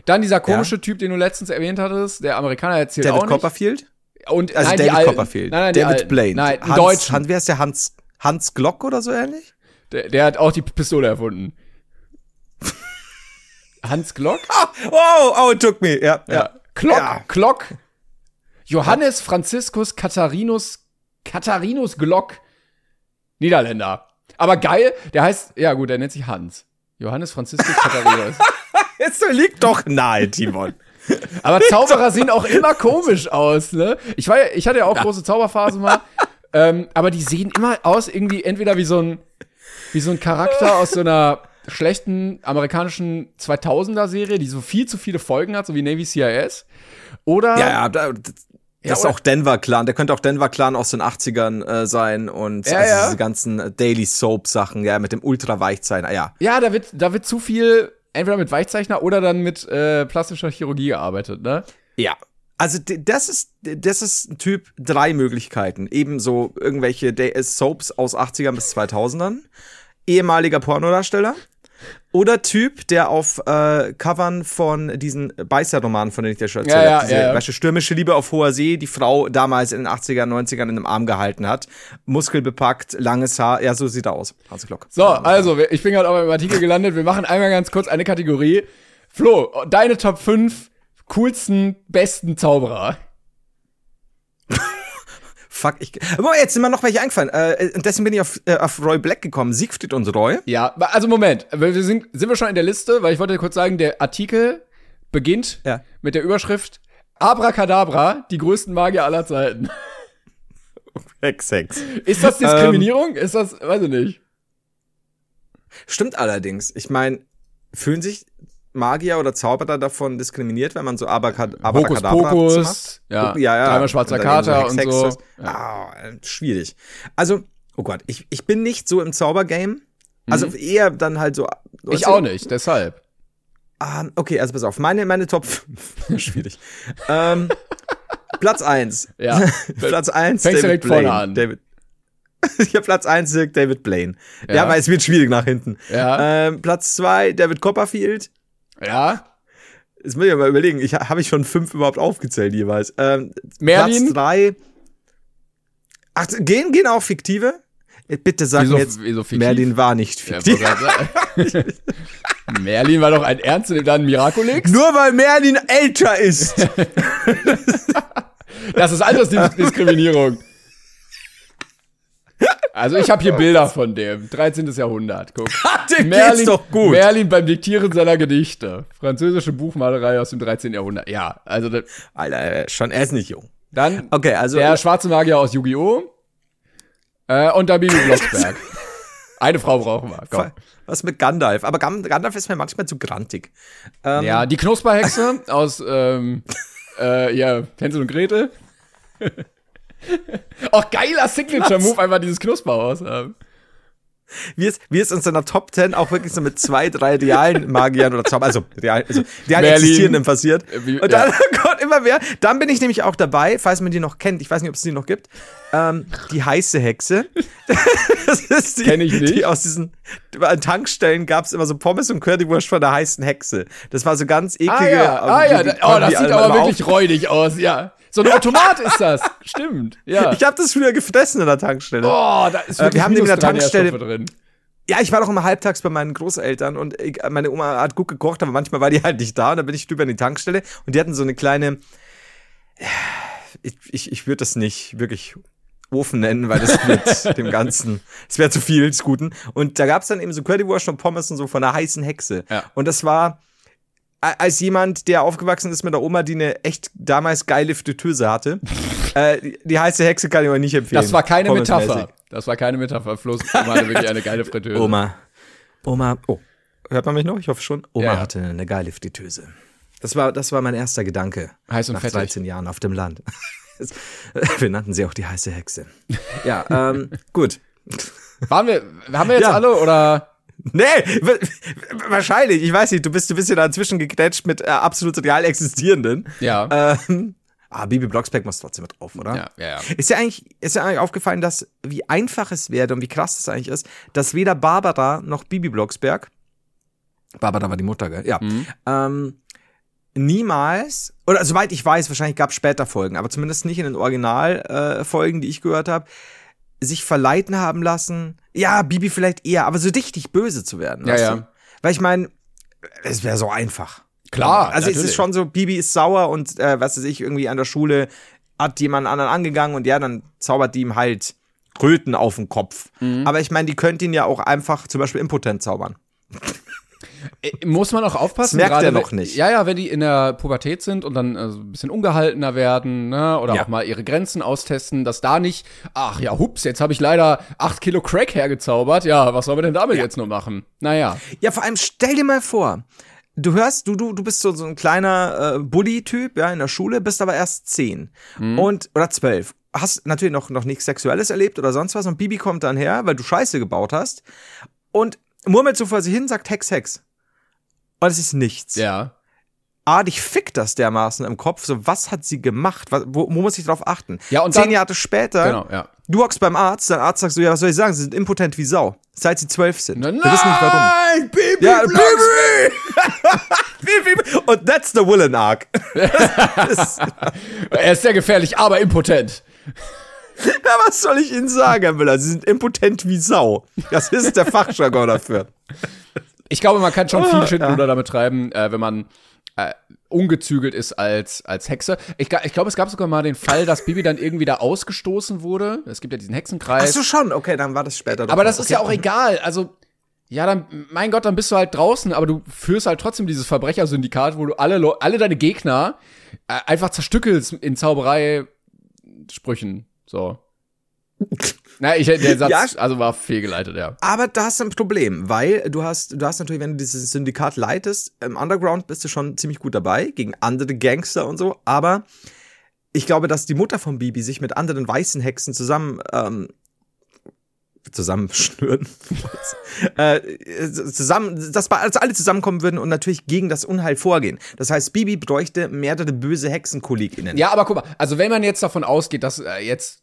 Dann dieser komische Typ, den du letztens erwähnt hattest, der Amerikaner, der David auch nicht. Copperfield? Und, Also nein, David. Copperfield. Nein, nein, David. Blaine. Nein, ein Hans, Deutschen. Hans, wer ist der Hans? Hans Glock oder so ähnlich? Der, der hat auch die Pistole erfunden. Hans Glock? Oh, oh, it took me. Ja, ja. Ja. Klock, Ja. Klock. Johannes Franziskus Katharinus, Katharinus Glock. Niederländer. Aber geil, der heißt, ja gut, der nennt sich Hans. Johannes Franziskus Katharinus. Jetzt liegt doch nahe, Timon. Aber Zauberer sehen auch immer komisch aus, ne? Ich war ja, ich hatte ja auch große Zauberphasen mal. ähm, aber die sehen immer aus irgendwie entweder wie so ein, wie so ein Charakter aus so einer schlechten amerikanischen 2000er Serie, die so viel zu viele Folgen hat, so wie Navy CIS. Oder Ja, ja, da, das Ja, ist auch Denver Clan. Der könnte auch Denver Clan aus den 80ern äh, sein und Ja, also ja. diese ganzen Daily Soap Sachen, ja, mit dem ultra Weichzeichner. Ja, Ja, da wird, da wird zu viel entweder mit Weichzeichner oder dann mit äh, plastischer Chirurgie gearbeitet, ne? Ja. Also das ist das ist Typ drei Möglichkeiten. Ebenso irgendwelche Day Soaps aus 80ern bis 2000ern, ehemaliger Pornodarsteller oder Typ, der auf äh, Covern von diesen Beißer-Romanen, von denen ich dir schon erzählt Ja, ja, habe, diese ja, ja. weißt du, stürmische Liebe auf hoher See, die Frau damals in den 80ern, 90ern in einem Arm gehalten hat, muskelbepackt, langes Haar, ja, so sieht er aus. Hans Glock. So, also, ich bin gerade auf einem Artikel gelandet. Wir machen einmal ganz kurz eine Kategorie. Flo, deine Top 5 coolsten, besten Zauberer. Fuck, ich. Aber jetzt sind mir noch welche eingefallen. Äh, und deswegen bin ich auf, äh, auf Roy Black gekommen. Siegfried und Roy. Ja, also Moment, wir sind, sind wir schon in der Liste, weil ich wollte kurz sagen, der Artikel beginnt Ja. mit der Überschrift Abracadabra, die größten Magier aller Zeiten. Hex, Hex. Ist das Diskriminierung? Ist das, weiß ich nicht. Stimmt allerdings. Ich meine, fühlen sich Magier oder Zauberer davon diskriminiert, wenn man so Abracadabra Pokus, macht? ja, ja, ja. dreimal schwarzer Und Kater und so. Hex. Ah, schwierig. Also, oh Gott, ich, ich bin nicht so im Zaubergame. Also eher dann halt so. Mhm. Ich auch nicht, deshalb. Ah, okay, also pass auf. Meine, meine Top 5. Schwierig. ähm, Platz 1. Ja. Platz 1. Fängst David direkt vorne Blaine. an. David. Ich habe Platz 1 Dirk David Blaine. Ja. Ja. weil es wird schwierig nach hinten. Ja. Ähm, Platz 2 David Copperfield. Ja. Jetzt muss ich mal überlegen, ich habe ich schon fünf überhaupt aufgezählt jeweils. Ähm, Merlin? Platz 3. Ach, gehen, gehen auch fiktive? Äh, Bitte sag Wieso- mir jetzt, wieso? Merlin war nicht Ja, fiktiv. sagen. Merlin war doch ein Ernst und dann Miraculix? Nur weil Merlin älter ist. Das ist Altersdiskriminierung. Also ich habe hier Bilder von dem. 13. Jahrhundert. Guck. Dem geht's doch gut. Merlin beim Diktieren seiner Gedichte. Französische Buchmalerei aus dem 13. Jahrhundert. Ja, also das, Alter, äh, schon, er ist nicht jung. dann Okay, also der schwarze Magier aus Yu-Gi-Oh! Äh, und der Bibi Blocksberg. Eine Frau brauchen wir. Komm. was mit Gandalf? Aber Gan- Gandalf ist mir manchmal zu grantig. Ähm, Ja, die Knusperhexe aus ähm, äh, ja, Hänsel und Gretel. Auch geiler Signature-Move, einfach dieses Knusperhaus haben. wie es, wie es in seiner Top 10 auch wirklich so mit zwei, drei realen Magiern oder Zauber, also real, also real Merlin. existierenden passiert. Äh, und dann kommt immer mehr. Dann bin ich nämlich auch dabei, falls man die noch kennt. Ich weiß nicht, ob es die noch gibt. Ähm, die heiße Hexe. das ist die, Kenn ich nicht. Die aus diesen an Tankstellen gab es immer so Pommes und Currywurst von der heißen Hexe. Das war so ganz eklige. Ah ja, ah, ja. Oh, das sieht aber wirklich räudig aus, ja. So ein Automat ist das. Stimmt, ja. Ich habe das früher gefressen in der Tankstelle. oh, da ist Äh, wir wirklich haben in der Tankstelle- drin. Ja, ich war doch immer halbtags bei meinen Großeltern und ich, meine Oma hat gut gekocht, aber manchmal war die halt nicht da und dann bin ich drüber in die Tankstelle und die hatten so eine kleine, ich, ich, ich würde das nicht wirklich Ofen nennen, weil das wird dem Ganzen, es wäre zu viel des Guten. Und da gab's dann eben so Currywurst und Pommes und so von einer heißen Hexe. Ja. Und das war, als jemand, der aufgewachsen ist mit der Oma, die eine echt damals geile Fritteuse hatte, äh, die, die heiße Hexe kann ich euch nicht empfehlen. Das war keine. Metapher. Das war keine Metapher. Floß Oma hatte wirklich eine geile Fritteuse. Oma. Oma. Oh. Hört man mich noch? Ich hoffe schon. Oma Ja, ja. hatte eine geile Fritteuse. Das war, das war mein erster Gedanke. Heiß und nach fettig. 13 Jahren auf dem Land. Wir nannten sie auch die heiße Hexe. Ja, ähm, gut. Waren wir, haben wir jetzt Ja. alle oder? Nee, wahrscheinlich. Ich weiß nicht, du bist, du bist ja dazwischen gegrätscht mit äh, absolut real existierenden. Ja. Ähm, ah, Bibi Blocksberg muss trotzdem mit drauf, oder? Ja, ja, ja. Ist ja eigentlich, ist ja eigentlich aufgefallen, dass wie einfach es wäre und wie krass das eigentlich ist, dass weder Barbara noch Bibi Blocksberg, Barbara war die Mutter, gell? Ja. Ähm, niemals, oder soweit ich weiß, wahrscheinlich gab es später Folgen, aber zumindest nicht in den Originalfolgen, äh, die ich gehört habe, sich verleiten haben lassen, ja, Bibi vielleicht eher, aber so richtig böse zu werden. Ja, ja. Du? Weil ich meine, es wäre so einfach. Klar, Also es natürlich. ist schon so, Bibi ist sauer und äh, was weiß ich, irgendwie an der Schule hat jemand anderen angegangen und ja, dann zaubert die ihm halt Röten auf den Kopf. Mhm. Aber ich meine, die könnte ihn ja auch einfach zum Beispiel impotent zaubern. Äh, Muss man auch aufpassen. Das merkt gerade er noch nicht. Ja, ja, wenn die in der Pubertät sind und dann äh, so ein bisschen ungehaltener werden, ne, oder Ja. auch mal ihre Grenzen austesten, dass da nicht, ach ja, hups, jetzt habe ich leider acht Kilo Crack hergezaubert. Ja, was sollen wir denn damit jetzt nur machen? Naja. Ja, vor allem stell dir mal vor, du hörst, du, du, du bist so, so ein kleiner äh, Bully-Typ, ja, in der Schule, bist aber erst zehn und oder zwölf. Hast natürlich noch, noch nichts Sexuelles erlebt oder sonst was und Bibi kommt dann her, weil du Scheiße gebaut hast und murmelt so vor sich hin, sagt Hex, Hex. Und es ist nichts. Ja. A, dich fickt das dermaßen im Kopf, so was hat sie gemacht? Was, wo, wo muss ich drauf achten? Ja, und Zehn dann- Jahre später, Genau, ja. du hockst beim Arzt, dein Arzt sagt so, ja, was soll ich sagen? Sie sind impotent wie Sau. Seit sie zwölf sind. Nein, Wir wissen nicht warum. Bibi Ja, Blocksberg. Bibi! Bibi! Und that's the Willen Arc. Er ist sehr gefährlich, aber impotent. Ja, was soll ich Ihnen sagen, Herr Müller? Sie sind impotent wie Sau. Das ist der Fachjargon dafür. Ich glaube, man kann schon Ah, viel Schindluder damit treiben, äh, wenn man äh, ungezügelt ist als, als Hexe. Ich, ich glaube, es gab sogar mal den Fall, dass Bibi dann irgendwie da ausgestoßen wurde. Es gibt ja diesen Ach Hexenkreis. so, schon. Okay, dann war das später. aber das ist okay. ja auch egal. Also, ja, dann, mein Gott, dann bist du halt draußen, aber du führst halt trotzdem dieses Verbrechersyndikat, wo du alle, alle deine Gegner äh, einfach zerstückelst in Zauberei-Sprüchen. So. Na, ich, der Satz, Ja. also war fehlgeleitet, ja. Aber da hast du ein Problem, weil du hast, du hast natürlich, wenn du dieses Syndikat leitest, im Underground bist du schon ziemlich gut dabei, gegen andere Gangster und so, aber ich glaube, dass die Mutter von Bibi sich mit anderen weißen Hexen zusammen, ähm, zusammenschnüren, äh, zusammen, dass bei- alle zusammenkommen würden und natürlich gegen das Unheil vorgehen. Das heißt, Bibi bräuchte mehrere böse HexenkollegInnen. Ja, aber guck mal, also wenn man jetzt davon ausgeht, dass äh, jetzt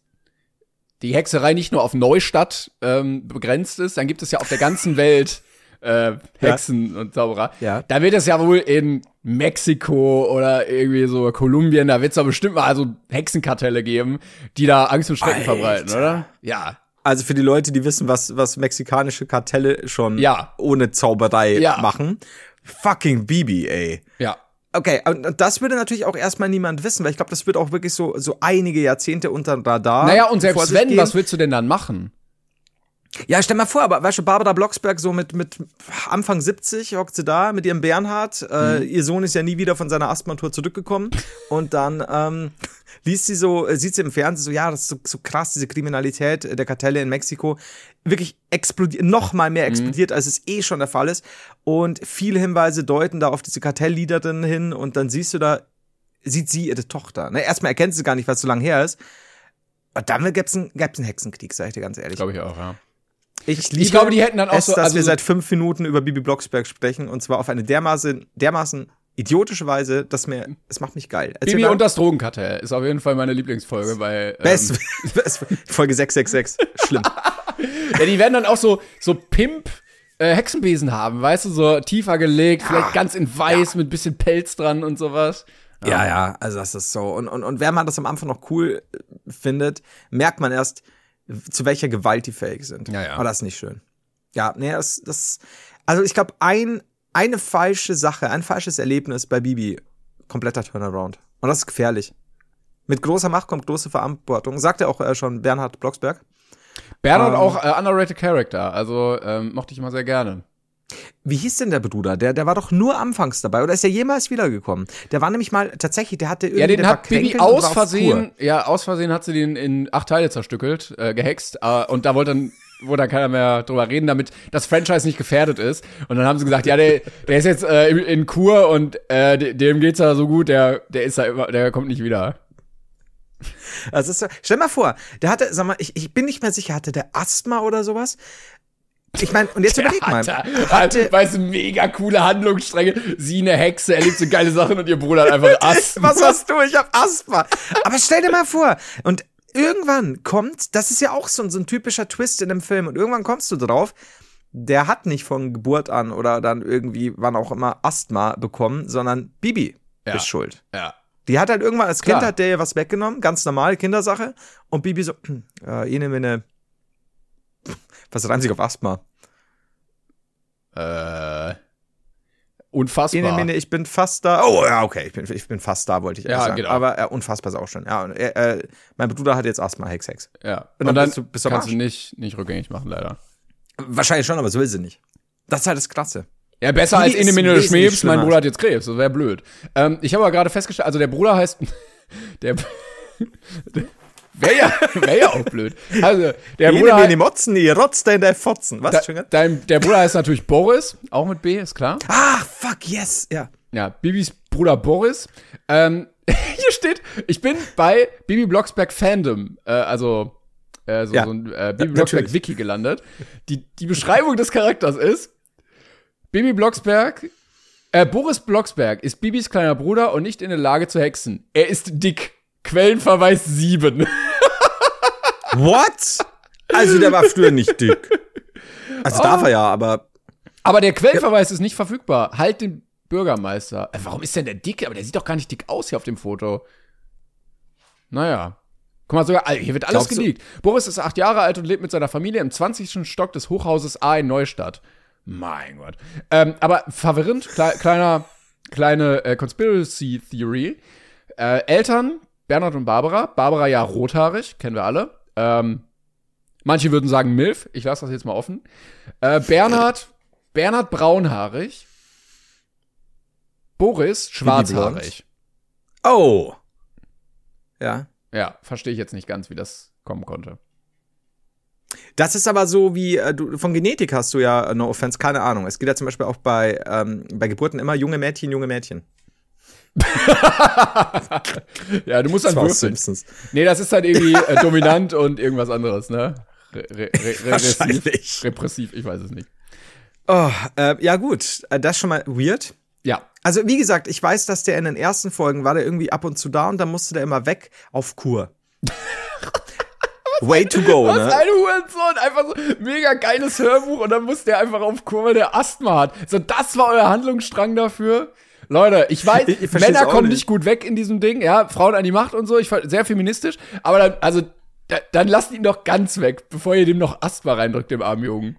die Hexerei nicht nur auf Neustadt ähm, begrenzt ist, dann gibt es ja auf der ganzen Welt äh, Hexen und Zauberer. Ja. Da wird es ja wohl in Mexiko oder irgendwie so Kolumbien, da wird es doch bestimmt mal also Hexenkartelle geben, die da Angst und Schrecken Alter. verbreiten, oder? Ja. Also für die Leute, die wissen, was, was mexikanische Kartelle schon Ja. ohne Zauberei Ja. machen. Fucking Bibi, ey. Ja. Okay, und das würde natürlich auch erstmal niemand wissen, weil ich glaube, das wird auch wirklich so, so einige Jahrzehnte unter dem Radar. Naja, und selbst wenn, gehen. was willst du denn dann machen? Ja, stell mal vor, aber weißt du, Barbara Blocksberg so mit, mit Anfang 70 hockt sie da mit ihrem Bernhard. Äh, Mhm. ihr Sohn ist ja nie wieder von seiner Asthma-Tour zurückgekommen. Und dann ähm, liest sie so, äh, sieht sie im Fernsehen so, ja, das ist so, so krass, diese Kriminalität der Kartelle in Mexiko. Wirklich explodiert, noch mal Mhm. mehr explodiert, als es eh schon der Fall ist. Und viele Hinweise deuten da auf diese Kartellleaderin hin. Und dann siehst du da, sieht sie ihre Tochter. Ne? Erstmal erkennt sie gar nicht, was so lange her ist. Und dann gäbe es einen, gäb's einen Hexenkrieg, sag ich dir ganz ehrlich. Glaube ich auch, ja. Ich, liebe glaube, die hätten dann auch es, so- dass also wir so- seit fünf Minuten über Bibi Blocksberg sprechen und zwar auf eine dermaßen, dermaßen idiotische Weise, dass mir, es macht mich geil. Erzähl Bibi mal. und das Drogenkartell ist auf jeden Fall meine Lieblingsfolge, weil ähm, Best, Best, Folge 666. Schlimm. ja, die werden dann auch so so Pimp äh, Hexenbesen haben, weißt du, so tiefer gelegt, vielleicht ganz in weiß mit bisschen Pelz dran und sowas. Ja, ja, also das ist so. Und, und, und wenn man das am Anfang noch cool äh, findet, merkt man erst, zu welcher Gewalt die fähig sind. Ja, ja. Aber das ist nicht schön. Ja, nee, das, das also ich glaube, ein, eine falsche Sache, ein falsches Erlebnis bei Bibi, kompletter Turnaround. Und das ist gefährlich. Mit großer Macht kommt große Verantwortung. Sagt ja auch äh, schon Bernhard Blocksberg. Bernhard Ähm. auch äh, underrated Character, also ähm, mochte ich immer sehr gerne. Wie hieß denn der Bruder? Der, der war doch nur anfangs dabei oder ist er jemals wiedergekommen? Der war nämlich mal tatsächlich, der hatte irgendwie Ja, den hat Bibi aus Versehen, ja, aus Versehen hat sie den in acht Teile zerstückelt, äh, gehext, äh, und da wollte dann wo dann keiner mehr drüber reden, damit das Franchise nicht gefährdet ist. Und dann haben sie gesagt, ja, der, der ist jetzt äh, in, Kur und äh, de- dem geht's ja so gut, der, der ist da immer, der kommt nicht wieder. Das ist so, stell mal vor, der hatte, sag mal, ich, ich bin nicht mehr sicher, hatte der Asthma oder sowas? Ich meine, und jetzt überleg mal. Alter, Alter, weißt du, mega coole Handlungsstränge. Sie eine Hexe, erlebt so geile Sachen und ihr Bruder hat einfach Asthma. Was hast du? Ich hab Asthma. Aber stell dir mal vor, und irgendwann kommt, das ist ja auch so, so ein typischer Twist in dem Film, und irgendwann kommst du drauf, der hat nicht von Geburt an oder dann irgendwie, wann auch immer, Asthma bekommen, sondern Bibi Ja. ist schuld. Ja. Die hat halt irgendwann als Kind Klar. hat der ihr was weggenommen, ganz normal, Kindersache. Und Bibi so, äh, ich nehme eine, was reimt sich auf Asthma? Äh, unfassbar. nehme eine, ich bin fast da. Oh ja, okay, ich bin, ich bin fast da, wollte ich Ja, sagen. genau. Aber äh, unfassbar ist auch schon. Ja, und, äh, äh, mein Bruder hat jetzt Asthma, Hex, Hex. ja. Und Und dann dann, bist du- bist kannst du nicht, nicht rückgängig machen, leider. Wahrscheinlich schon, aber das will sie nicht. Das ist halt das Krasse. Ja, besser Die als wesentlich Schmebs, mein. Bruder hat jetzt Krebs, das wäre blöd. Ähm, ich habe aber gerade festgestellt, also der Bruder heißt, der, wäre ja, wär ja auch blöd. Also, der Jene, Bruder, die Motzen, ihr rotzt in der Fotzen. Was, da, Entschuldigung? dein, der Bruder heißt natürlich Boris, auch mit B, ist klar. Ah, fuck, yes, ja. Ja, Bibis Bruder Boris. Ähm, hier steht, ich bin bei Bibi Blocksberg Fandom, äh, also äh, so, Ja. so ein äh, Bibi Blocksberg. Wiki gelandet. Die, die Beschreibung des Charakters ist, Bibi Blocksberg, äh, Boris Blocksberg ist Bibis kleiner Bruder und nicht in der Lage zu hexen. Er ist dick. Quellenverweis 7. What? Also, der war früher nicht dick. Also darf er ja, aber Aber der Quellenverweis ist nicht verfügbar. Halt den Bürgermeister. Äh, warum ist denn der dick? Aber der sieht doch gar nicht dick aus hier auf dem Foto. Naja. Guck mal, sogar, Alter, hier wird alles Glaubst du- geleakt. Boris ist acht Jahre alt und lebt mit seiner Familie im 20. Stock des Hochhauses A in Neustadt. Mein Gott. Ähm, aber verwirrend, klei kleiner, kleine äh, Conspiracy Theory. Äh, Eltern, Bernhard und Barbara. Barbara ja rothaarig, kennen wir alle. Ähm, manche würden sagen Milf. Ich lasse das jetzt mal offen. Äh, Bernhard, Bernhard braunhaarig. Boris schwarzhaarig. oh. Ja. Ja, verstehe ich jetzt nicht ganz, wie das kommen konnte. Das ist aber so wie, äh, du, von Genetik hast du ja, äh, no offense, keine Ahnung. Es geht ja zum Beispiel auch bei, ähm, bei Geburten immer junge Mädchen, junge Mädchen. Ja, du musst Das dann würfeln. Simpsons. Nee, das ist halt irgendwie äh, dominant und irgendwas anderes, ne? Re re re regressiv, repressiv, ich weiß es nicht. Oh, äh, ja gut, äh, das ist schon mal weird. Ja, Also wie gesagt, ich weiß, dass der in den ersten Folgen war der irgendwie ab und zu da und dann musste der immer weg auf Kur. Way to go, Was ne? ein Hurensohn, einfach so mega geiles Hörbuch und dann muss der einfach auf Kur, weil der Asthma hat. So, das war euer Handlungsstrang dafür. Leute, ich weiß, Ich- ich Männer kommen nicht. nicht gut weg in diesem Ding, ja, Frauen an die Macht und so, ich fand sehr feministisch, aber dann, also, da, dann lasst ihn doch ganz weg, bevor ihr dem noch Asthma reindrückt, dem armen Jungen.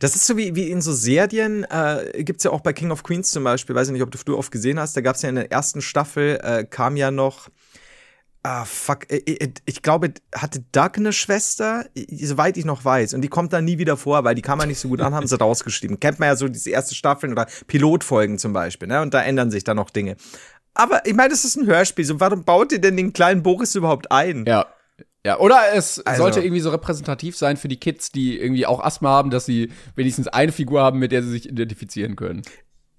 Das ist so wie, wie in so Serien, äh, gibt's ja auch bei King of Queens zum Beispiel, weiß ich nicht, ob du früher oft gesehen hast, da gab's ja in der ersten Staffel, äh, kam ja noch, ah, fuck, äh, äh, ich glaube, hatte Doug eine Schwester, soweit ich noch weiß, und die kommt dann nie wieder vor, weil die kann man nicht so gut an, haben sie rausgeschrieben. Kennt man ja so diese erste Staffeln oder Pilotfolgen zum Beispiel, ne, und da ändern sich dann noch Dinge. Aber ich meine, das ist ein Hörspiel, so warum baut ihr denn den kleinen Boris überhaupt ein? Ja. Ja, oder es Also- sollte irgendwie so repräsentativ sein für die Kids, die irgendwie auch Asthma haben, dass sie wenigstens eine Figur haben, mit der sie sich identifizieren können.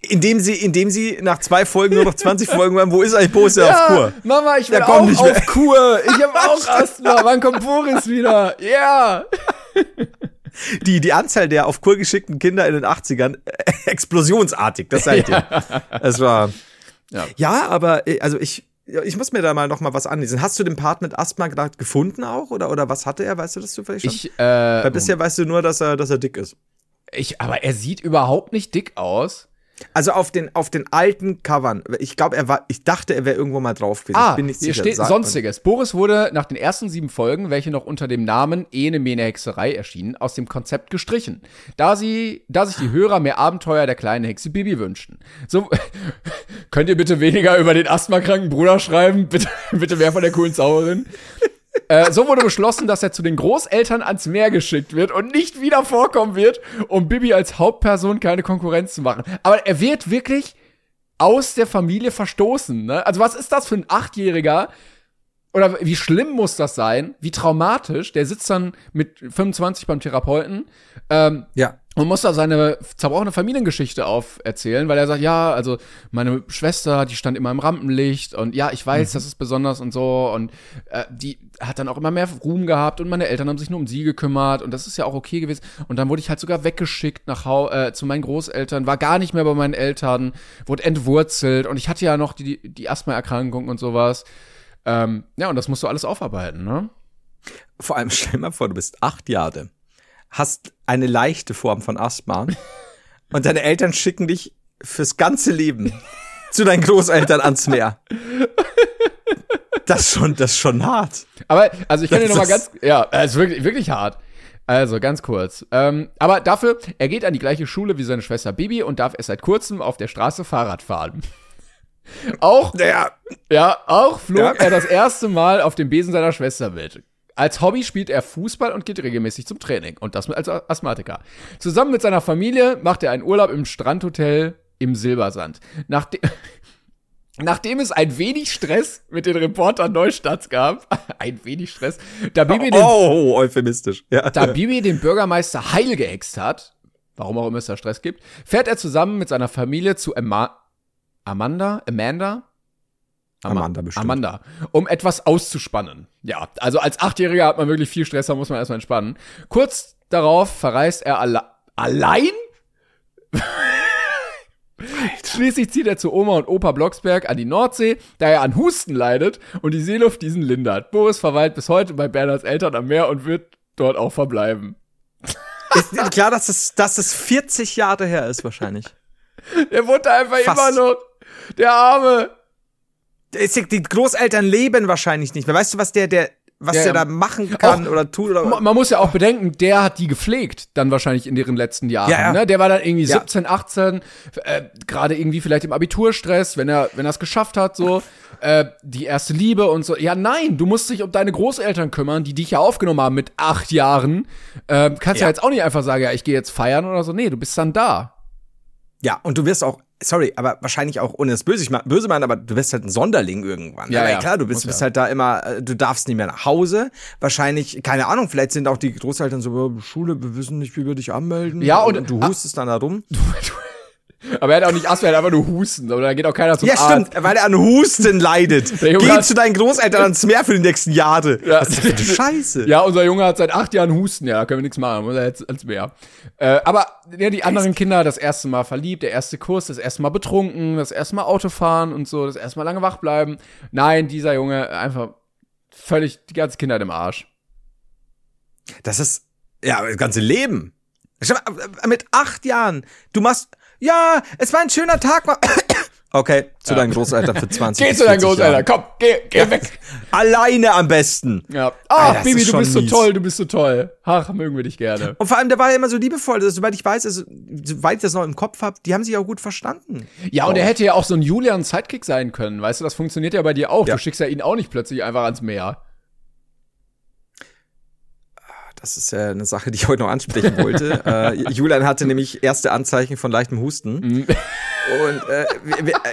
Indem sie, indem sie nach zwei Folgen nur noch 20 Folgen haben, wo ist eigentlich Boris ja, auf Kur? Mama, ich kommt auch mehr. auf Kur. Ich habe auch Asthma. Wann kommt Boris wieder? Ja. die, die Anzahl der auf Kur geschickten Kinder in den 80ern äh, explosionsartig, das seid ihr. Es war. Ja. Ja. aber äh, also ich, ja, ich muss mir da mal noch mal was anlesen. Hast du den Part mit Asthma gerade gefunden auch? Oder, oder was hatte er? Weißt du das zufällig schon? Ich, äh, Weil bisher weißt du nur, dass er, dass er dick ist. ich, aber er sieht überhaupt nicht dick aus. Also auf den, auf den alten Covern. Ich glaube, er war, ich dachte, er wäre irgendwo mal drauf gewesen. Ah, ich bin nicht hier sicher. steht Sag- Sonstiges. Boris wurde nach den ersten sieben Folgen, welche noch unter dem Namen Ene Mene Hexerei erschienen, aus dem Konzept gestrichen, da sie, da sich die Hörer mehr Abenteuer der kleinen Hexe Bibi wünschten. So, könnt ihr bitte weniger über den asthmakranken Bruder schreiben? Bitte, bitte mehr von der coolen Zauberin. Äh, so wurde beschlossen, dass er zu den Großeltern ans Meer geschickt wird und nicht wieder vorkommen wird, um Bibi als Hauptperson keine Konkurrenz zu machen. Aber er wird wirklich aus der Familie verstoßen. Ne? Also was ist das für ein Achtjähriger? Oder wie schlimm muss das sein? Wie traumatisch? Der sitzt dann mit 25 beim Therapeuten ähm, Ja. Und muss da seine zerbrochene Familiengeschichte auferzählen, weil er sagt, ja, also meine Schwester, die stand immer im Rampenlicht und ja, ich weiß, das ist besonders und so und äh, die hat dann auch immer mehr Ruhm gehabt und meine Eltern haben sich nur um sie gekümmert und das ist ja auch okay gewesen und dann wurde ich halt sogar weggeschickt nach Hau äh, zu meinen Großeltern, war gar nicht mehr bei meinen Eltern, wurde entwurzelt und ich hatte ja noch die die Asthmaerkrankung und sowas. Ähm, ja, und das musst du alles aufarbeiten, ne? Vor allem stell mal vor, du bist acht Jahre, hast eine leichte Form von Asthma und deine Eltern schicken dich fürs ganze Leben zu deinen Großeltern ans Meer. Das ist schon, das ist schon hart. Aber, also ich kann dir Das noch mal ist- ganz, ja, es ist wirklich, wirklich hart. Also, ganz kurz. Ähm, aber dafür, er geht an die gleiche Schule wie seine Schwester Bibi und darf erst seit kurzem auf der Straße Fahrrad fahren. auch, Ja, ja, auch flog Ja. er das erste Mal auf dem Besen seiner Schwester mit. Als Hobby spielt er Fußball und geht regelmäßig zum Training. Und das als Asthmatiker. Zusammen mit seiner Familie macht er einen Urlaub im Strandhotel im Silbersand. Nachdem, nachdem es ein wenig Stress mit den Reportern Neustadts gab, ein wenig Stress, da Bibi den oh, euphemistisch. Ja. da Bibi den Bürgermeister heil gehext hat, warum auch immer es da Stress gibt, fährt er zusammen mit seiner Familie zu Ama Amanda, Amanda, Ama- Amanda bestimmt. Amanda, um etwas auszuspannen. Ja, also als Achtjähriger hat man wirklich viel Stress, da muss man erstmal entspannen. Kurz darauf verreist er alle allein? Schließlich zieht er zu Oma und Opa Blocksberg an die Nordsee, da er an Husten leidet und die Seeluft diesen lindert. Boris verweilt bis heute bei Bernhards Eltern am Meer und wird dort auch verbleiben. Ist klar, dass es, dass es 40 Jahre her ist wahrscheinlich. Er wohnt da einfach Fast. immer noch. Der Arme. Die Großeltern leben wahrscheinlich nicht mehr. Weißt du, was der, der, was Ja, der da machen kann Auch- oder tut oder Ma- Man muss ja auch bedenken, der hat die gepflegt, dann wahrscheinlich in deren letzten Jahren. Ja, ja. Ne? Der war dann irgendwie Ja. 17, 18, äh, gerade irgendwie vielleicht im Abiturstress, wenn er wenn er es geschafft hat, so äh, die erste Liebe und so. Ja, nein, du musst dich um deine Großeltern kümmern, die dich ja aufgenommen haben mit acht Jahren. Äh, kannst ja. Ja. jetzt auch nicht einfach sagen, ja, ich gehe jetzt feiern oder so. Nee, du bist dann da. Ja, und du wirst auch, sorry, aber wahrscheinlich auch, ohne das böse, ich mein, böse meinen, aber du wirst halt ein Sonderling irgendwann. Ja, ja. klar, du bist, du bist halt da immer, äh, du darfst nicht mehr nach Hause. Wahrscheinlich, keine Ahnung, vielleicht sind auch die Großeltern so, "Ja, Schule, wir wissen nicht, wie wir dich anmelden. Ja, und- du hustest dann da rum. Aber er hat auch nicht Asthma, er hat einfach nur Husten. Oder da geht auch keiner zum Ja, Arzt. stimmt, weil er an Husten leidet. Geh zu deinen Großeltern ans Meer für die nächsten Jahre. Ja. Was ist das für eine Scheiße? Ja, unser Junge hat seit acht Jahren Husten, ja, da können wir nichts machen, muss er jetzt ans Meer. Äh, aber ja, die anderen Kinder, das erste Mal verliebt, der erste Kurs, das erste Mal betrunken, das erste Mal Autofahren und so, das erste Mal lange wach bleiben. Nein, dieser Junge einfach völlig die ganze Kindheit im Arsch. Das ist, ja, das ganze Leben. Mit acht Jahren, du machst, ja, es war ein schöner Tag. Okay, zu deinen Großeltern für 20 Geh zu deinen 40 Großeltern, komm, geh, geh weg. Alleine am besten. Ja. Ach, Alter, das Bibi, du bist so mies. toll, du bist so toll. Ach, mögen wir dich gerne. Und vor allem, der war ja immer so liebevoll, dass, soweit ich weiß, also, soweit ich das noch im Kopf habe, die haben sich auch gut verstanden. Ja, und er hätte ja auch so ein Julian Sidekick sein können. Weißt du, das funktioniert ja bei dir auch. Ja. Du schickst ja ihn auch nicht plötzlich einfach ans Meer. Das ist ja eine Sache, die ich heute noch ansprechen wollte. äh, Julian hatte nämlich erste Anzeichen von leichtem Husten. Und äh,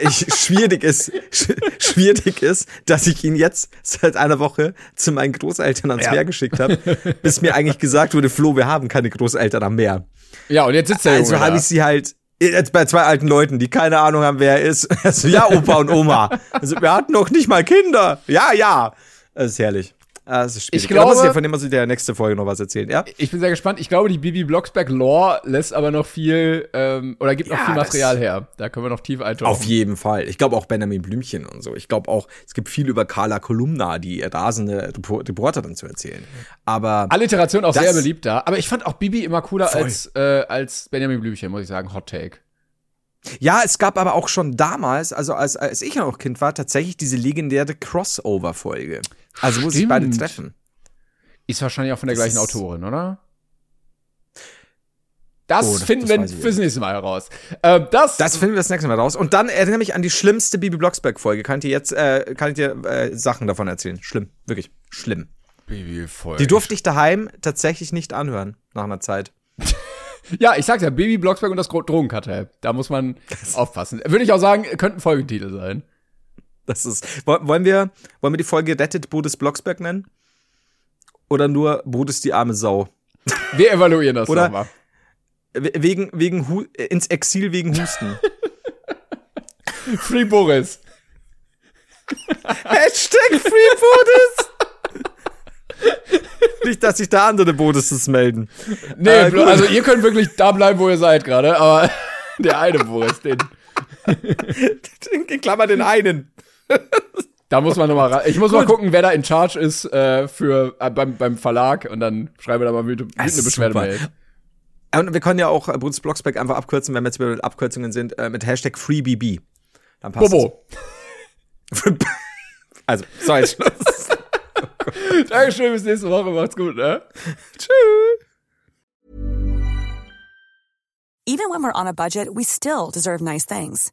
ich, schwierig ist, sch schwierig ist, dass ich ihn jetzt seit einer Woche zu meinen Großeltern ans Ja. Meer geschickt habe, bis mir eigentlich gesagt wurde, Flo, wir haben keine Großeltern am Meer. Ja, und jetzt sitzt der Also habe ich sie halt jetzt bei zwei alten Leuten, die keine Ahnung haben, wer er ist. Also ja, Opa und Oma. Also wir hatten noch nicht mal Kinder. Ja, ja. Das ist herrlich. Ah, Das ist schwierig. Ich da muss ich glaube- ja von dem muss ich der nächste Folge noch was erzählen, ja? Ich bin sehr gespannt. Ich glaube, die Bibi Blocksberg Lore lässt aber noch viel, ähm, oder gibt noch Ja, viel das- Material her. Da können wir noch tief eintauchen. Auf jeden Fall. Ich glaube auch Benjamin Blümchen und so. Ich glaube auch, es gibt viel über Carla Kolumna, die rasende Repor- Reporterin zu erzählen. Aber Alliteration auch sehr beliebt da. Aber ich fand auch Bibi immer cooler Voll. als, äh, als Benjamin Blümchen, muss ich sagen. Hot Take. ja, es gab aber auch schon damals, also als, als ich ja noch Kind war, tatsächlich diese legendäre Crossover-Folge. Also wo sich Stimmt. beide treffen. Ist wahrscheinlich auch von der Das gleichen Autorin, oder? Das, Oh, das- finden das wir ich fürs nächste Mal heraus. Äh, das, Das finden wir das nächste Mal raus. Und dann erinnere mich an die schlimmste Bibi Blocksberg-Folge. Kann ich dir jetzt, äh, kann ich dir äh, Sachen davon erzählen? Schlimm. Wirklich. Schlimm. Bibi voll. Die durfte ich daheim tatsächlich nicht anhören, nach einer Zeit. Ja, ich sag's ja, Baby Blocksberg und das Drogenkartell. Da muss man aufpassen. Würde ich auch sagen, könnte ein Folgentitel sein. Das ist. Woll- Wollen wir, wollen wir die Folge Rettet Bodes Blocksberg nennen? Oder nur Bodes die arme Sau? Wir evaluieren das Oder- nochmal. We- Wegen, wegen Hu ins Exil wegen Husten. Free Boris. Hashtag Free Bodes! Nicht, dass sich da andere Bodeses melden. Nee, Äh, also ihr könnt wirklich da bleiben, wo ihr seid gerade, aber der eine Boris, den, In Klammer den einen. da muss man nochmal rein. Ich muss mal gucken, wer da in Charge ist äh, für äh, beim, beim Verlag und dann schreiben wir da mal Das wütende ist Beschwerdemail. Und wir können ja auch äh, Bodes Blocksberg einfach abkürzen, wenn wir jetzt über Abkürzungen sind, äh, mit Hashtag FreeBB. Dann passt Bobo. Also, so jetzt Schluss. Dankeschön, bis nächste Woche. Macht's gut, ne? Even when we're on a budget, we still deserve nice things.